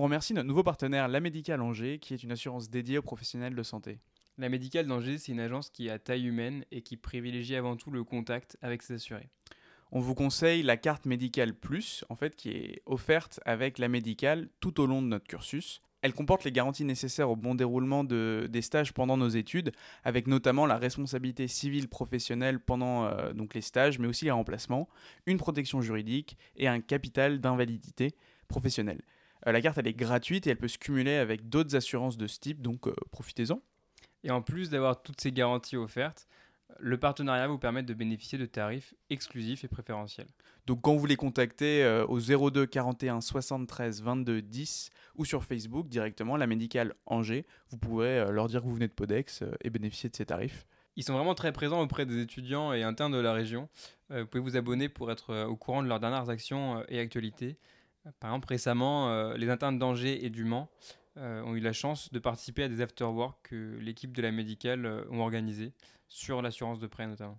On remercie notre nouveau partenaire, La Médicale Angers, qui est une assurance dédiée aux professionnels de santé. La Médicale d'Angers, c'est une agence qui est à taille humaine et qui privilégie avant tout le contact avec ses assurés. On vous conseille la carte médicale plus, en fait, qui est offerte avec la médicale tout au long de notre cursus. Elle comporte les garanties nécessaires au bon déroulement de, des stages pendant nos études, avec notamment la responsabilité civile professionnelle pendant euh, donc les stages, mais aussi les remplacements, une protection juridique et un capital d'invalidité professionnelle. Euh, la carte, elle est gratuite et elle peut se cumuler avec d'autres assurances de ce type, donc euh, profitez-en. Et en plus d'avoir toutes ces garanties offertes, le partenariat vous permet de bénéficier de tarifs exclusifs et préférentiels. Donc quand vous les contactez euh, au 02 41 73 22 10 ou sur Facebook directement, la médicale Angers, vous pourrez euh, leur dire que vous venez de Podex euh, et bénéficier de ces tarifs. Ils sont vraiment très présents auprès des étudiants et internes de la région. Vous pouvez vous abonner pour être au courant de leurs dernières actions et actualités. Par exemple, récemment, euh, les internes d'Angers et du Mans euh, ont eu la chance de participer à des afterworks que l'équipe de la médicale euh, ont organisés sur l'assurance de prêt notamment.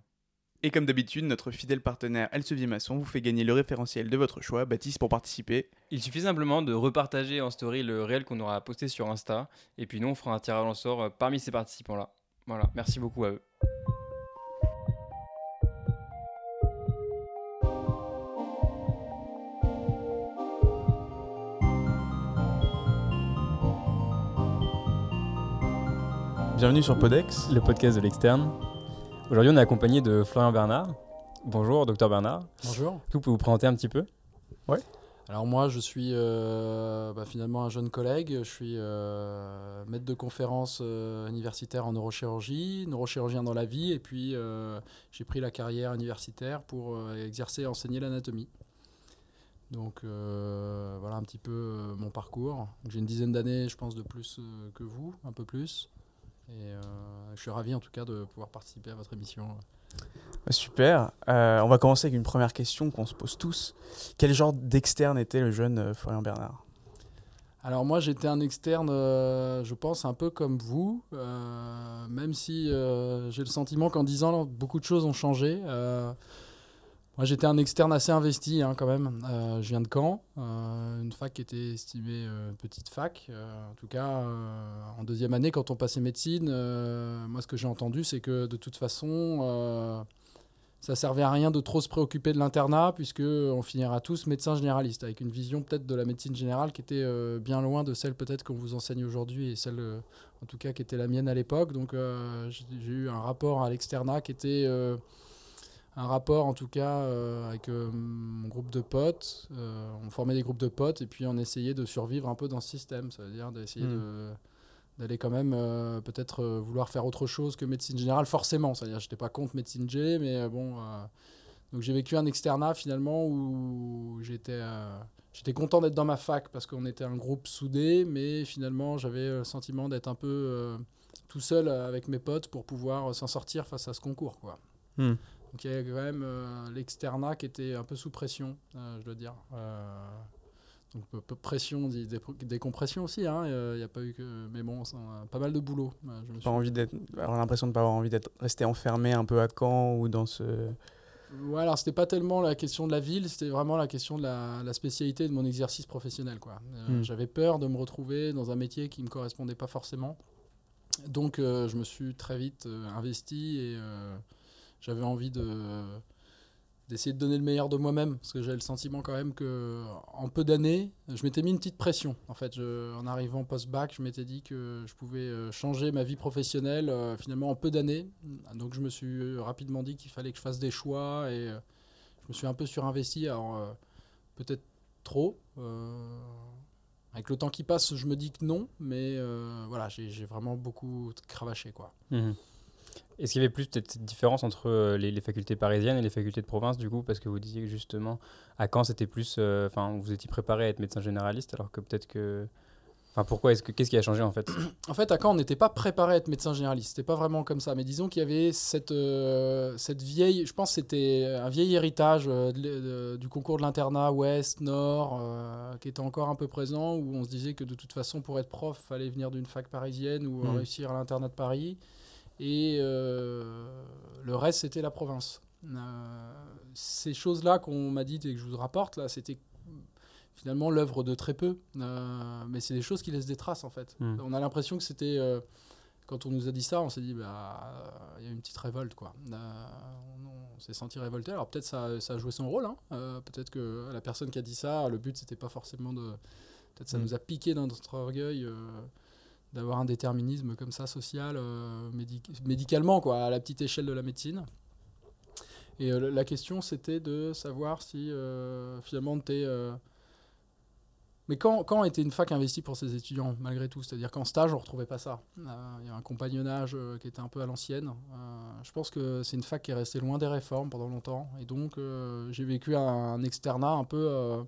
Et comme d'habitude, notre fidèle partenaire Elsevier Masson vous fait gagner le référentiel de votre choix. Baptiste, pour participer, Il suffit simplement de repartager en story le réel qu'on aura posté sur Insta. Et puis nous, on fera un tirage au sort parmi ces participants-là. Voilà, merci beaucoup à eux. Bienvenue sur Podex. Le podcast de l'externe. Aujourd'hui, on est accompagné de Florian Bernard. Bonjour, docteur Bernard. Bonjour. Est-ce que vous pouvez vous présenter un petit peu? Alors moi, je suis euh, bah, finalement un jeune collègue. Je suis euh, maître de conférence euh, universitaire en neurochirurgie, neurochirurgien dans la vie, et puis euh, j'ai pris la carrière universitaire pour exercer et enseigner l'anatomie. Donc voilà un petit peu mon parcours. J'ai une dizaine d'années, je pense, de plus que vous, un peu plus. Et euh, je suis ravi en tout cas de pouvoir participer à votre émission. Super. Euh, on va commencer avec une première question qu'on se pose tous. Quel genre d'externe était le jeune euh, Florian Bernard? Alors moi j'étais un externe, euh, je pense un peu comme vous, euh, même si euh, j'ai le sentiment qu'en 10 ans beaucoup de choses ont changé. Moi j'étais un externe assez investi hein, quand même. Euh, je viens de Caen, euh, une fac qui était estimée euh, petite fac. En tout cas en deuxième année quand on passait médecine, moi ce que j'ai entendu c'est que de toute façon... ça servait à rien de trop se préoccuper de l'internat puisque on finira tous médecins généralistes avec une vision peut-être de la médecine générale qui était bien loin de celle peut-être qu'on vous enseigne aujourd'hui et celle en tout cas qui était la mienne à l'époque. Donc j'ai eu un rapport à l'externat qui était un rapport en tout cas euh, avec euh, mon groupe de potes. Euh, on formait des groupes de potes et puis on essayait de survivre un peu dans ce système. Ça veut dire d'essayer Mm. de d'aller quand même peut-être vouloir faire autre chose que médecine générale forcément c'est à dire j'étais pas contre médecine G mais bon donc j'ai vécu un externat finalement où j'étais j'étais content d'être dans ma fac parce qu'on était un groupe soudé mais finalement j'avais le sentiment d'être un peu tout seul avec mes potes pour pouvoir s'en sortir face à ce concours quoi Hmm. Donc il y avait quand même euh, l'externat qui était un peu sous pression euh, je dois dire Euh, donc peu- peu pression décompression aussi hein, il n'y a pas eu que mais bon ça, euh, pas mal de boulot Euh, je me suis Pas envie d'être, l'impression de ne pas avoir envie d'être resté enfermé un peu à Caen ou dans ce. Ouais, alors c'était pas tellement la question de la ville, c'était vraiment la question de la, la spécialité de mon exercice professionnel. Quoi. Euh, Hmm. J'avais peur de me retrouver dans un métier qui me correspondait pas forcément. Donc euh, je me suis très vite euh, investi et euh, j'avais envie de d'essayer de donner le meilleur de moi-même parce que j'avais le sentiment quand même que en peu d'années je m'étais mis une petite pression en fait. En arrivant post-bac je m'étais dit que je pouvais euh, changer ma vie professionnelle euh, finalement en peu d'années. Donc je me suis rapidement dit qu'il fallait que je fasse des choix et euh, je me suis un peu surinvesti. Alors peut-être trop avec le temps qui passe je me dis que non mais voilà j'ai vraiment beaucoup cravaché quoi Est-ce qu'il y avait plus peut-être cette différence entre euh, les, les facultés parisiennes et les facultés de province du coup Parce que vous disiez que justement à Caen c'était plus. euh, Enfin, vous étiez préparé à être médecin généraliste alors que peut-être que. Enfin, pourquoi est-ce que Qu'est-ce qui a changé en fait? En fait, à Caen, on n'était pas préparé à être médecin généraliste. C'était pas vraiment comme ça. Mais disons qu'il y avait cette, euh, cette vieille. Je pense que c'était un vieil héritage euh, de l'é- de- du concours de l'internat Ouest, Nord, euh, qui était encore un peu présent, où on se disait que de toute façon, pour être prof, il fallait venir d'une fac parisienne ou Mhm. réussir à l'internat de Paris. Et euh, le reste, c'était la province. Euh, ces choses-là qu'on m'a dites et que je vous rapporte, là, c'était finalement l'œuvre de très peu. Euh, mais c'est des choses qui laissent des traces en fait. Mm. On a l'impression que c'était. euh, quand on nous a dit ça, on s'est dit, bah, il y a une petite révolte quoi. Euh, on on s'est senti révolté. Alors peut-être ça, ça a joué son rôle. hein. Peut-être que la personne qui a dit ça, le but c'était pas forcément de. Peut-être ça Mm. nous a piqué dans notre orgueil. D'avoir un déterminisme comme ça social euh, médic- médicalement quoi à la petite échelle de la médecine. Et euh, la question c'était de savoir si euh, finalement t'es euh, mais quand, quand était une fac investie pour ses étudiants malgré tout? C'est à dire qu'en stage on retrouvait pas ça. Il y a un compagnonnage qui était un peu à l'ancienne. Je pense que c'est une fac qui est restée loin des réformes pendant longtemps. Et donc j'ai vécu un, externat un peu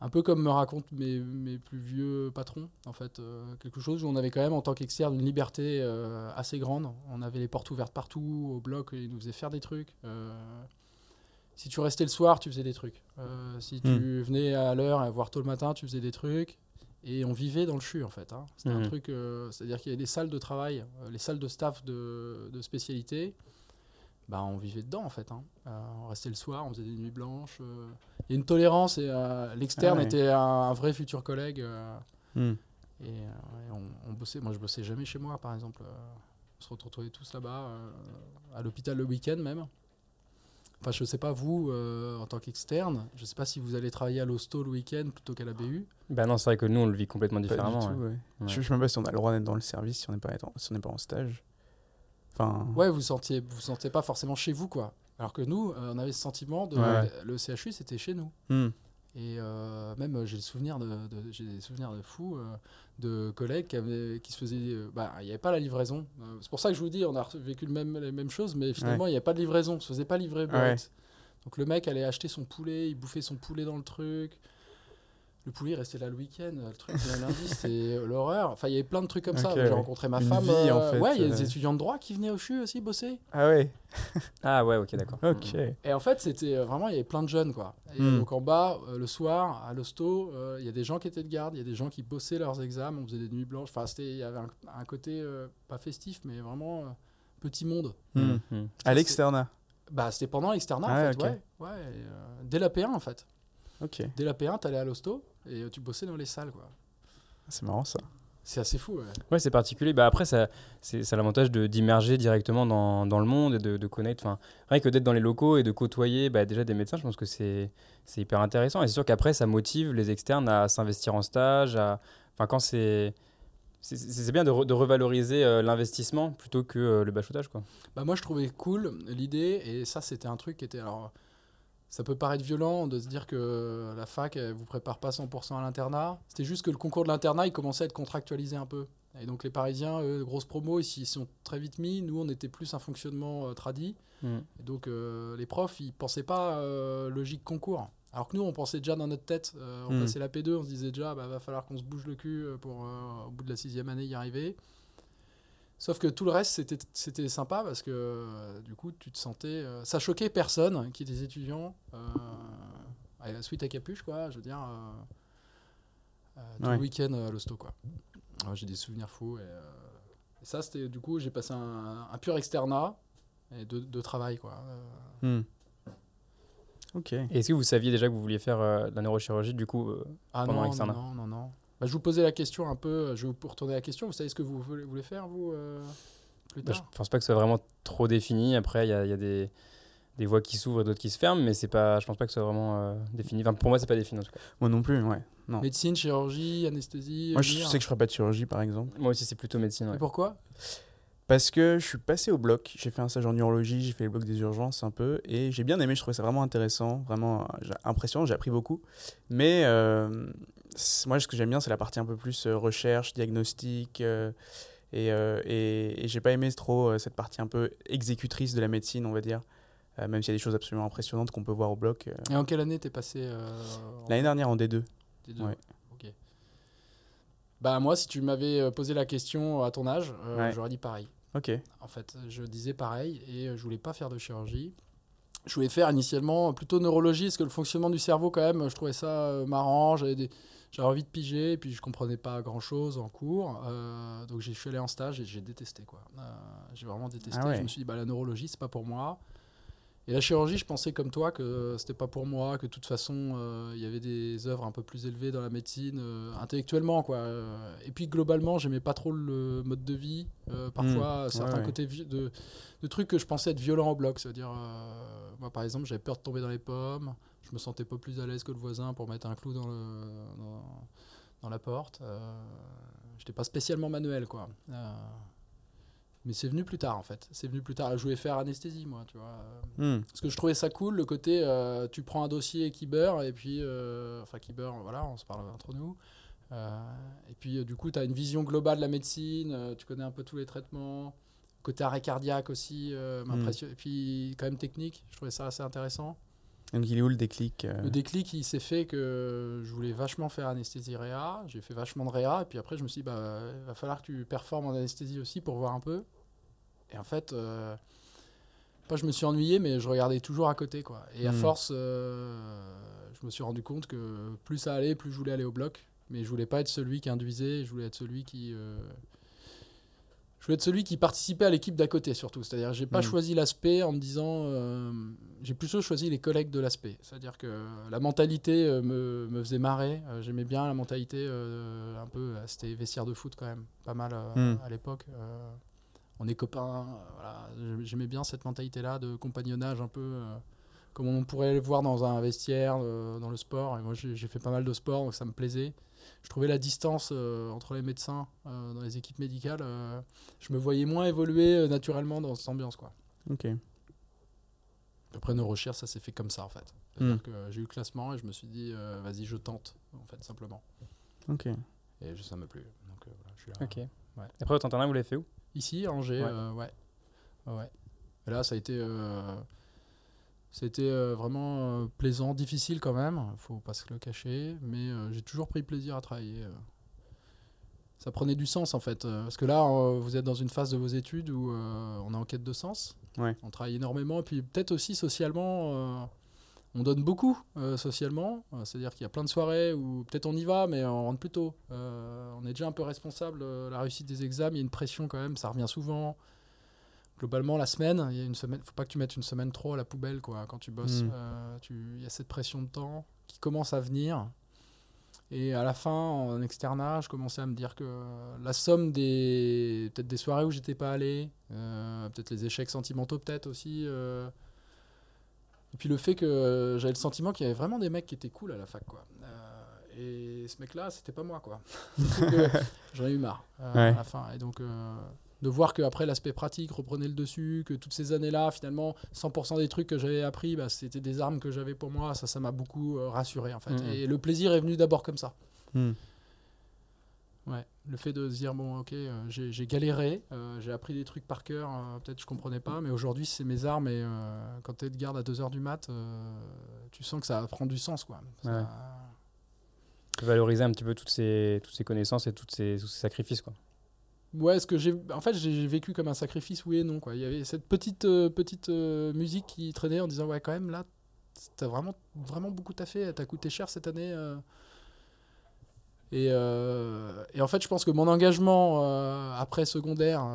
un peu comme me racontent mes, mes plus vieux patrons, en fait. Euh, quelque chose où on avait quand même, en tant qu'externe, une liberté euh, assez grande. On avait les portes ouvertes partout, au bloc, ils nous faisaient faire des trucs. Euh, si tu restais le soir, tu faisais des trucs. Si tu venais à l'heure et voir tôt le matin, tu faisais des trucs. Et on vivait dans le CHU, en fait. hein. C'était un Mhm. truc, c'est-à-dire qu'il y avait des salles de travail, les salles de staff de, de spécialité. Bah, on vivait dedans, en fait. hein. Euh, on restait le soir, on faisait des nuits blanches. euh, il y a une tolérance et euh, l'externe Ah ouais. était un, un vrai futur collègue. euh, Hmm. et, euh, et on, on bossait. Moi, je bossais jamais chez moi, par exemple. euh, on se retrouvait tous là-bas, euh, à l'hôpital le week-end même. Enfin, je sais pas, vous, euh, en tant qu'externe, je sais pas si vous allez travailler à l'hosto le week-end plutôt qu'à la BU. Bah non, c'est vrai que nous, on le vit complètement Pas du différemment. tout, ouais. ouais. Ouais. Je, je sais même pas si on a le droit d'être dans le service si on n'est pas, si on n'est pas en stage. Enfin, Ouais, vous sentiez, vous sentez pas forcément chez vous, quoi. Alors que nous, euh, on avait ce sentiment de Ouais. le CHU, c'était chez nous. hmm. Et euh, même, euh, j'ai le souvenir de, de- j'ai des souvenirs de fous euh, de collègues qui, avaient, qui se faisaient. euh, bah, il n'y avait pas la livraison. C'est pour ça que je vous dis, on a vécu le même, les mêmes choses, mais finalement, il n'y a pas de livraison. On se faisait pas livrer. Ouais. Donc le mec allait acheter son poulet, il bouffait son poulet dans le truc. Le poulet restait là le week-end, le truc le lundi, c'était l'horreur. Enfin, il y avait plein de trucs comme ça. J'ai ouais. rencontré ma Une femme. vie, euh, en fait, ouais, il y a euh. des étudiants de droit qui venaient au CHU aussi bosser. Ah ouais, Ah ouais, ok, d'accord. ok. Et en fait, c'était euh, vraiment, il y avait plein de jeunes, quoi. Et Hmm. donc en bas, le soir, à l'hosto, euh, il y a des gens qui étaient de garde, il y a des gens qui bossaient leurs examens, on faisait des nuits blanches. Enfin, c'était, il y avait un, un côté euh, pas festif, mais vraiment euh, petit monde. Hmm. Mhm. À l'externat. Bah, c'était pendant l'externat, Ah, en fait, ouais. ouais et, euh, dès la P1, en fait. Ok, Dès la P1, t'allais à l'hosto et euh, tu bossais dans les salles, quoi. c'est marrant ça. C'est assez fou, ouais. Ouais, c'est particulier. Bah après, ça, c'est, ça a l'avantage de, d'immerger directement dans, dans le monde et de, de connaître. Enfin, rien que d'être dans les locaux et de côtoyer bah, déjà des médecins, je pense que c'est, c'est hyper intéressant. Et c'est sûr qu'après, ça motive les externes à s'investir en stage. À... Enfin, quand c'est. C'est, c'est- c'est bien de, re- de revaloriser euh, l'investissement plutôt que euh, le bachotage, quoi. Bah moi je trouvais cool l'idée et ça c'était un truc qui était alors ça peut paraître violent de se dire que la fac elle vous prépare pas 100% à l'internat. C'était juste que le concours de l'internat il commençait à être contractualisé un peu. Et donc les Parisiens, eux, grosse promo, ils s'y sont très vite mis. Nous on était plus un fonctionnement euh, tradi. Mm. Et donc euh, les profs ils pensaient pas euh, logique concours. Alors que nous on pensait déjà dans notre tête, on Mm. passait la P2, on se disait déjà bah va falloir qu'on se bouge le cul pour au bout de la sixième année y arriver. Sauf que tout le reste, c'était, c'était sympa parce que euh, du coup, tu te sentais. euh, ça choquait personne qui était étudiant. Euh, suite à capuche, quoi. Je veux dire. euh, euh, tout Ouais. le week-end à l'hosto, quoi. J'ai des souvenirs fous. Et, euh, et ça, c'était. Du coup, j'ai passé un, un pur externat et de, de travail, quoi. Euh, Hmm. Ok. Est-ce que vous saviez déjà que vous vouliez faire euh, de la neurochirurgie, du coup euh, ah Pendant non, non, l'externat? non, non, non. Bah, je vous posais la question un peu. Je vais vous retourner la question. Vous savez ce que vous voulez, voulez faire, vous, euh, plus Bah, je tard? pense pas que ce soit vraiment trop défini. Après, il y a, il y a des, des voies qui s'ouvrent et d'autres qui se ferment, mais c'est pas, je pense pas que ce soit vraiment euh, défini. Enfin, pour moi, c'est pas défini en tout cas. Moi non plus, ouais. Non. Médecine, chirurgie, anesthésie. Moi je sais que je ferais pas de chirurgie par exemple. Moi aussi, c'est plutôt médecine. Et pourquoi? Parce que je suis passé au bloc, j'ai fait un stage en neurologie, j'ai fait le bloc des urgences un peu, et j'ai bien aimé, je trouvais ça vraiment intéressant, vraiment euh, j'ai- impressionnant, j'ai appris beaucoup. Mais euh, moi, ce que j'aime bien, c'est la partie un peu plus euh, recherche, diagnostic, euh, et, euh, et, et j'ai pas aimé trop euh, cette partie un peu exécutrice de la médecine, on va dire, même s'il y a des choses absolument impressionnantes qu'on peut voir au bloc. Et en quelle année t'es passé en- L'année dernière en D2. T deux ouais. Ok. Bah moi, si tu m'avais posé la question à ton âge, Ouais. j'aurais dit pareil. Ok. En fait, je disais pareil et je voulais pas faire de chirurgie. Je voulais faire initialement plutôt neurologie, parce que le fonctionnement du cerveau, quand même, je trouvais ça marrant. J'avais des- j'avais envie de piger, et puis je comprenais pas grand chose en cours. Euh, donc je suis allé en stage et j'ai détesté. quoi. Euh, j'ai vraiment détesté. Ah ouais. Je me suis dit, bah, la neurologie, c'est pas pour moi. Et la chirurgie, je pensais comme toi que c'était pas pour moi, que de toute façon, euh, il y avait des œuvres un peu plus élevées dans la médecine, euh, intellectuellement, quoi. Et puis globalement, j'aimais pas trop le mode de vie. Parfois, Mmh. certains Ouais, côtés de, de trucs que je pensais être violents au bloc. C'est-à-dire, moi, par exemple, j'avais peur de tomber dans les pommes. Je me sentais pas plus à l'aise que le voisin pour mettre un clou dans, le, dans, dans la porte. Euh, J'étais pas spécialement manuel, quoi. Euh, mais c'est venu plus tard, en fait. C'est venu plus tard. Je voulais faire anesthésie, moi, tu vois. Hmm. Parce que je trouvais ça cool, le côté euh, tu prends un dossier qui beurre, et puis. euh, enfin, qui beurre, voilà, on se parle entre nous. Euh, et puis, euh, du coup, tu as une vision globale de la médecine, euh, tu connais un peu tous les traitements. Côté arrêt cardiaque aussi, euh, m'impressionne. Et puis, quand même technique, je trouvais ça assez intéressant. Donc il est où le déclic euh Le déclic, il s'est fait que je voulais vachement faire anesthésie réa. J'ai fait vachement de réa. Et puis après, je me suis dit, bah, il va falloir que tu performes en anesthésie aussi pour voir un peu. Et en fait, euh, pas je me suis ennuyé, mais je regardais toujours à côté. Quoi. Et à Hmm. force, euh, je me suis rendu compte que plus ça allait, plus je voulais aller au bloc. Mais je voulais pas être celui qui induisait, je voulais être celui qui. Je voulais être celui qui participait à l'équipe d'à côté surtout. C'est-à-dire, j'ai pas Hmm. choisi l'aspect en me disant. euh, j'ai plutôt choisi les collègues de l'aspect. C'est-à-dire que la mentalité euh, me, me faisait marrer. Euh, J'aimais bien la mentalité un peu. C'était vestiaire de foot quand même, pas mal Hmm. à l'époque. On est copains. voilà. J'aimais bien cette mentalité-là de compagnonnage un peu. comme on pourrait le voir dans un vestiaire, dans le sport. Et moi, j'ai j'ai fait pas mal de sport, donc ça me plaisait. Je trouvais la distance euh, entre les médecins euh, dans les équipes médicales. euh, je me voyais moins évoluer naturellement dans cette ambiance. Quoi. Ok. Après nos recherches, ça s'est fait comme ça en fait. C'est-à-dire que j'ai eu le classement et je me suis dit, vas-y, je tente, en fait, simplement. Ok. Et ça m'a plu. Donc voilà, je suis là. Ok. Ouais. Après, votre internat, vous l'avez fait où? Ici, à Angers, Ouais. ouais. Ouais, ouais. Et là, ça a été, c'était euh, vraiment euh, plaisant, difficile quand même, faut pas se le cacher, mais euh, j'ai toujours pris plaisir à travailler. Ça prenait du sens en fait, parce que là, vous êtes dans une phase de vos études où on est en quête de sens. Ouais. On travaille énormément, et puis peut-être aussi socialement, on donne beaucoup euh, socialement. Euh, C'est-à-dire qu'il y a plein de soirées où peut-être on y va, mais on rentre plus tôt. Euh, on est déjà un peu responsable de la réussite des examens. Il y a une pression quand même, ça revient souvent. Globalement, la semaine, il y a une semaine. Faut pas que tu mettes une semaine trop à la poubelle, quoi. Quand tu bosses, Mm. Euh, tu- il y a cette pression de temps qui commence à venir. Et à la fin, en externat, je commençais à me dire que la somme des peut-être des soirées où j'étais pas allé, euh, peut-être les échecs sentimentaux, peut-être aussi. euh, et puis le fait que euh, j'avais le sentiment qu'il y avait vraiment des mecs qui étaient cool à la fac, quoi. Euh, et ce mec-là, c'était pas moi, quoi. Euh, J'en ai eu marre euh, Ouais. à la fin. Et donc, euh, de voir qu'après l'aspect pratique reprenait le dessus, que toutes ces années-là, finalement, 100% des trucs que j'avais appris, bah, c'était des armes que j'avais pour moi. Ça, ça m'a beaucoup euh, rassuré, en fait. Mhm. Et le plaisir est venu d'abord comme ça. Hmm. Ouais, le fait de se dire bon ok euh, j'ai galéré, euh, j'ai appris des trucs par cœur, peut-être je comprenais pas, mais aujourd'hui c'est mes armes et quand tu es de garde à 2h du mat, tu sens que ça prend du sens quoi. Ça- Ouais. Valoriser un petit peu toutes ces, toutes ces connaissances et toutes ces, tous ces sacrifices. Quoi. Ouais, ce que j'ai en fait j'ai vécu comme un sacrifice oui et non quoi. Il y avait cette petite euh, petite euh, musique qui traînait en disant ouais quand même là t'as vraiment vraiment beaucoup taffé, t'as coûté cher cette année. euh. Et, et en fait, je pense que mon engagement après secondaire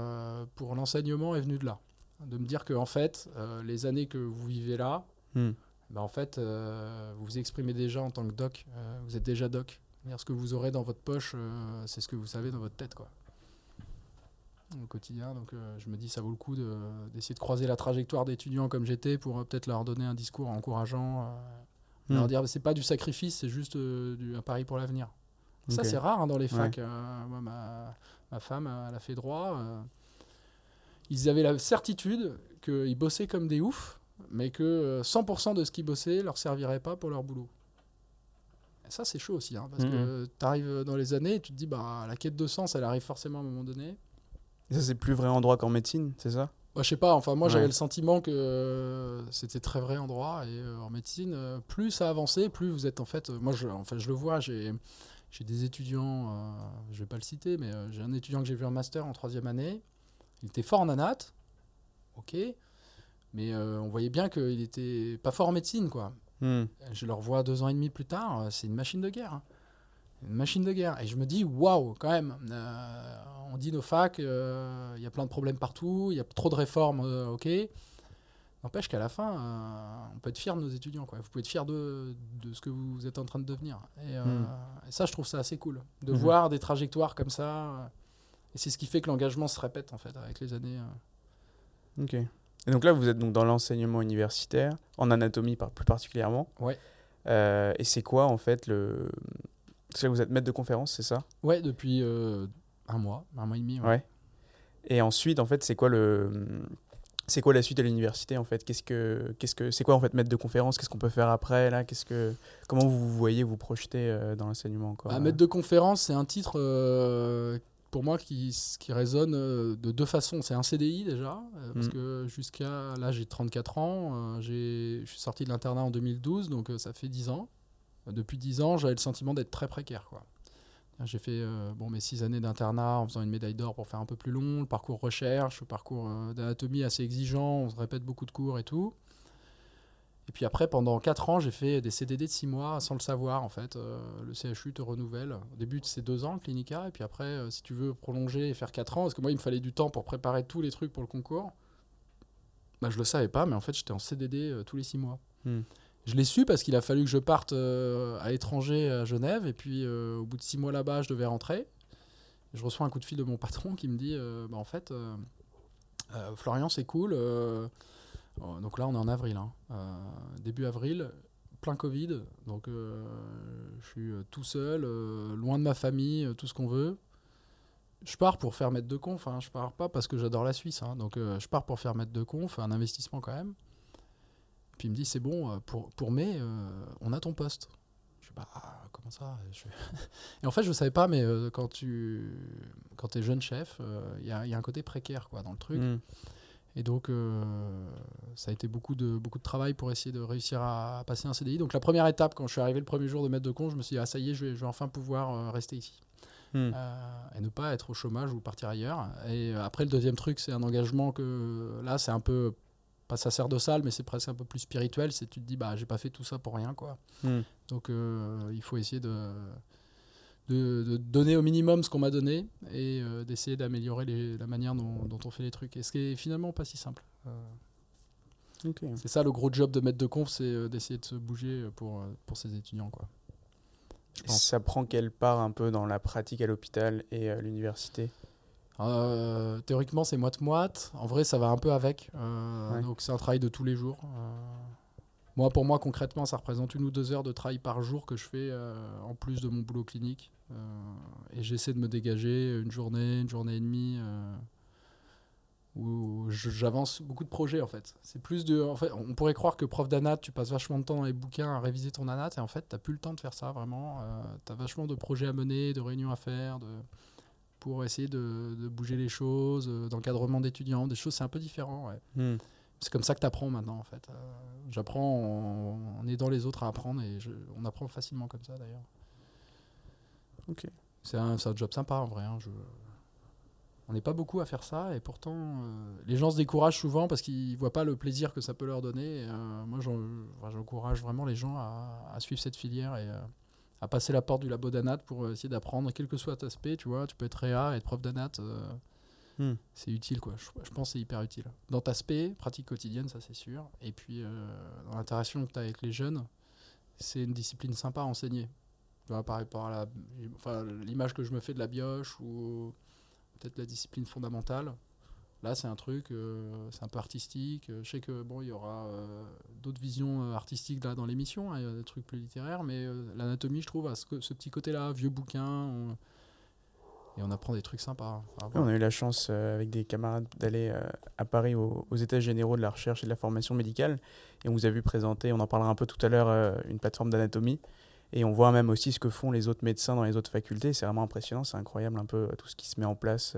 pour l'enseignement est venu de là. De me dire que en fait, les années que vous vivez là, Hmm. bah, en fait, vous vous exprimez déjà en tant que doc. vous êtes déjà doc. C'est-à-dire, Ce que vous aurez dans votre poche, c'est ce que vous savez dans votre tête. Quoi. Au quotidien. Donc euh, je me dis, ça vaut le coup de- d'essayer de, croiser la trajectoire d'étudiants comme j'étais pour euh, peut-être leur donner un discours encourageant. euh, Hmm. Leur dire, c'est pas du sacrifice, c'est juste euh, du, un pari pour l'avenir. Ça, c'est rare hein, dans les facs. moi, ma, ma femme, elle a fait droit. ils avaient la certitude qu'ils bossaient comme des oufs, mais que euh, 100% de ce qu'ils bossaient leur servirait pas pour leur boulot. Et ça, c'est chaud aussi, hein, parce Mhm. que tu arrives dans les années et tu te dis, bah, la quête de sens, elle arrive forcément à un moment donné. Ça, c'est plus vrai en droit qu'en médecine, c'est ça? Bah, je sais pas, enfin moi Ouais. j'avais le sentiment que euh, c'était très vrai en droit et euh, en médecine, euh, plus ça avançait, plus vous êtes en fait, moi je, je le vois, j'ai j'ai des étudiants, je vais pas le citer, mais j'ai un étudiant que j'ai vu en master en troisième année, il était fort en anat, ok, mais on voyait bien qu'il était pas fort en médecine quoi. Hmm. Je le revois deux ans et demi plus tard, c'est une machine de guerre. hein. Une machine de guerre. Et je me dis, waouh, quand même, euh, on dit nos facs, euh, il y a plein de problèmes partout, il y a trop de réformes, euh, ok. N'empêche qu'à la fin, euh, on peut être fier de nos étudiants. Quoi. Vous pouvez être fier de, de ce que vous êtes en train de devenir. Et, euh, Mm. et ça, je trouve ça assez cool. De Mhm. voir des trajectoires comme ça. euh, et c'est ce qui fait que l'engagement se répète, en fait, avec les années. euh. Ok. Et donc là, vous êtes donc dans l'enseignement universitaire, en anatomie plus particulièrement. Ouais. Euh, et c'est quoi en fait le. C'est vous êtes maître de conférence, c'est ça? Ouais, depuis euh, un mois, un mois et demi. ouais. Ouais. Et ensuite, en fait, c'est quoi le. C'est quoi la suite à l'université en fait? Qu'est-ce que qu'est-ce que c'est quoi en fait maître de conférence? Qu'est-ce qu'on peut faire après là? Qu'est-ce que comment vous voyez vous projeter euh, dans l'enseignement encore Bah, maître de conférence, c'est un titre euh, pour moi qui, qui résonne de deux façons. C'est un CDI déjà, euh, parce Mm. que jusqu'à là j'ai 34 ans, j'ai- je suis sorti de l'internat en 2012, donc ça fait 10 ans. Depuis 10 ans, j'avais le sentiment d'être très précaire. quoi. J'ai fait euh, bon, mes 6 années d'internat en faisant une médaille d'or pour faire un peu plus long, le parcours recherche, le parcours euh, d'anatomie assez exigeant, on se répète beaucoup de cours et tout. Et puis après, pendant 4 ans, j'ai fait des CDD de 6 mois sans le savoir, en fait. Euh, le CHU te renouvelle. Au début, c'est 2 ans, Clinica. Et puis après, si tu veux prolonger et faire 4 ans, parce que moi, il me fallait du temps pour préparer tous les trucs pour le concours, bah, je le savais pas, mais en fait, j'étais en CDD tous les 6 mois. Hmm. Je l'ai su parce qu'il a fallu que je parte euh, à l'étranger, à Genève. Et puis, euh, au bout de 6 mois là-bas, je devais rentrer. Je reçois un coup de fil de mon patron qui me dit euh, bah, En fait, Florian, c'est cool. euh, donc là, on est en avril. hein. Début avril, plein Covid. Donc, je suis tout seul, loin de ma famille, tout ce qu'on veut. Je pars pour faire maître de conf. Hein. Je pars pas parce que j'adore la Suisse. hein. Donc, je pars pour faire maître de conf, un investissement quand même. Puis il me dit C'est bon, euh, pour, pour mai, euh, on a ton poste. Je dis Bah, comment ça Je- Et en fait, je savais pas, mais euh, quand tu quand es jeune chef, il y, a, y a un côté précaire quoi, dans le truc. Hmm. Et donc, ça a été beaucoup de, beaucoup de travail pour essayer de réussir à, à passer un CDI. Donc, la première étape, quand je suis arrivé le premier jour de maître de compte, je me suis dit, ah, ça y est, je vais, je vais enfin pouvoir rester ici. Euh, et ne pas être au chômage ou partir ailleurs. Et après, le deuxième truc, c'est un engagement que là, c'est un peu, pas sacerdotal, mais c'est presque un peu plus spirituel. C'est tu te dis, bah, j'ai pas fait tout ça pour rien, quoi. Hmm. Donc, euh, il faut essayer de, de, de donner au minimum ce qu'on m'a donné et euh, d'essayer d'améliorer la manière dont, dont on fait les trucs. Et ce qui est finalement pas si simple. Euh, c'est ça le gros job de maître de conf, c'est d'essayer de se bouger pour, pour ses étudiants. Quoi. Je pense. Ça prend quelle part un peu dans la pratique à l'hôpital et à l'université? Euh, théoriquement, c'est moite-moite. En vrai, ça va un peu avec. Euh, Ouais. Donc, c'est un travail de tous les jours. Euh, moi, pour moi, concrètement, ça représente une ou deux heures de travail par jour que je fais en plus de mon boulot clinique. Et j'essaie de me dégager une journée, une journée et demie. où j'avance beaucoup de projets en fait. C'est plus de. En fait, on pourrait croire que prof d'anat, tu passes vachement de temps dans les bouquins à réviser ton anat, et en fait, tu plus le temps de faire ça vraiment. tu as vachement de projets à mener, de réunions à faire, de, pour essayer de, de bouger les choses, euh, d'encadrement d'étudiants, des choses, c'est un peu différent. ouais. Hmm. C'est comme ça que tu apprends maintenant en fait. Euh, J'apprends en, en aidant les autres à apprendre, et je- on apprend facilement comme ça d'ailleurs. Ok. C'est un, job sympa en vrai. hein, je- On n'est pas beaucoup à faire ça et pourtant euh, les gens se découragent souvent parce qu'ils voient pas le plaisir que ça peut leur donner. Et, euh, moi j'encourage vraiment les gens à, à suivre cette filière et euh, à passer la porte du labo d'anat pour euh, essayer d'apprendre, quel que soit ton aspect, tu vois, tu peux être réa, être prof d'anat, euh, Hmm. c'est utile quoi. Je, je pense que c'est hyper utile. Dans ta aspect, pratique quotidienne, ça c'est sûr. Et puis euh, dans l'interaction que tu as avec les jeunes, c'est une discipline sympa à enseigner. Tu vois, par rapport à la, enfin, l'image que je me fais de la bioche ou peut-être la discipline fondamentale. Là, c'est un truc, euh, c'est un peu artistique. Euh, Je sais que bon, il y aura euh, d'autres visions artistiques là dans l'émission, hein, des trucs plus littéraires, mais l'anatomie, je trouve, a ce, petit côté-là, vieux bouquin, et on apprend des trucs sympas. Voilà. on a eu la chance avec des camarades d'aller à Paris au- aux états généraux de la recherche et de la formation médicale. Et on vous a vu présenter, on en parlera un peu tout à l'heure, une plateforme d'anatomie. Et on voit même aussi ce que font les autres médecins dans les autres facultés. C'est vraiment impressionnant, c'est incroyable un peu tout ce qui se met en place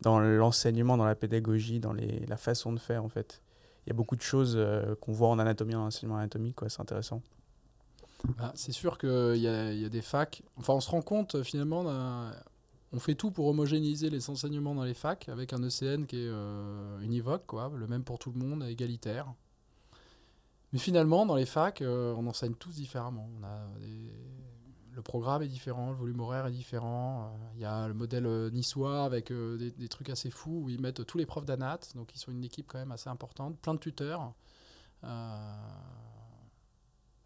dans l'enseignement, dans la pédagogie, dans la façon de faire en fait. Il y a beaucoup de choses euh, qu'on voit en anatomie, en enseignement anatomique, quoi. c'est intéressant. Bah, c'est sûr qu'il y a, des facs. Enfin, on se rend compte euh, finalement, on fait tout pour homogénéiser les enseignements dans les facs avec un ECN qui est euh, univoque, quoi, le même pour tout le monde, égalitaire. Mais finalement, dans les facs, euh, on enseigne tous différemment. On a des- Le programme est différent, le volume horaire est différent. euh, Il y a le modèle euh, niçois avec euh, des, trucs assez fous où ils mettent tous les profs d'anat, donc ils sont une équipe quand même assez importante, plein de tuteurs.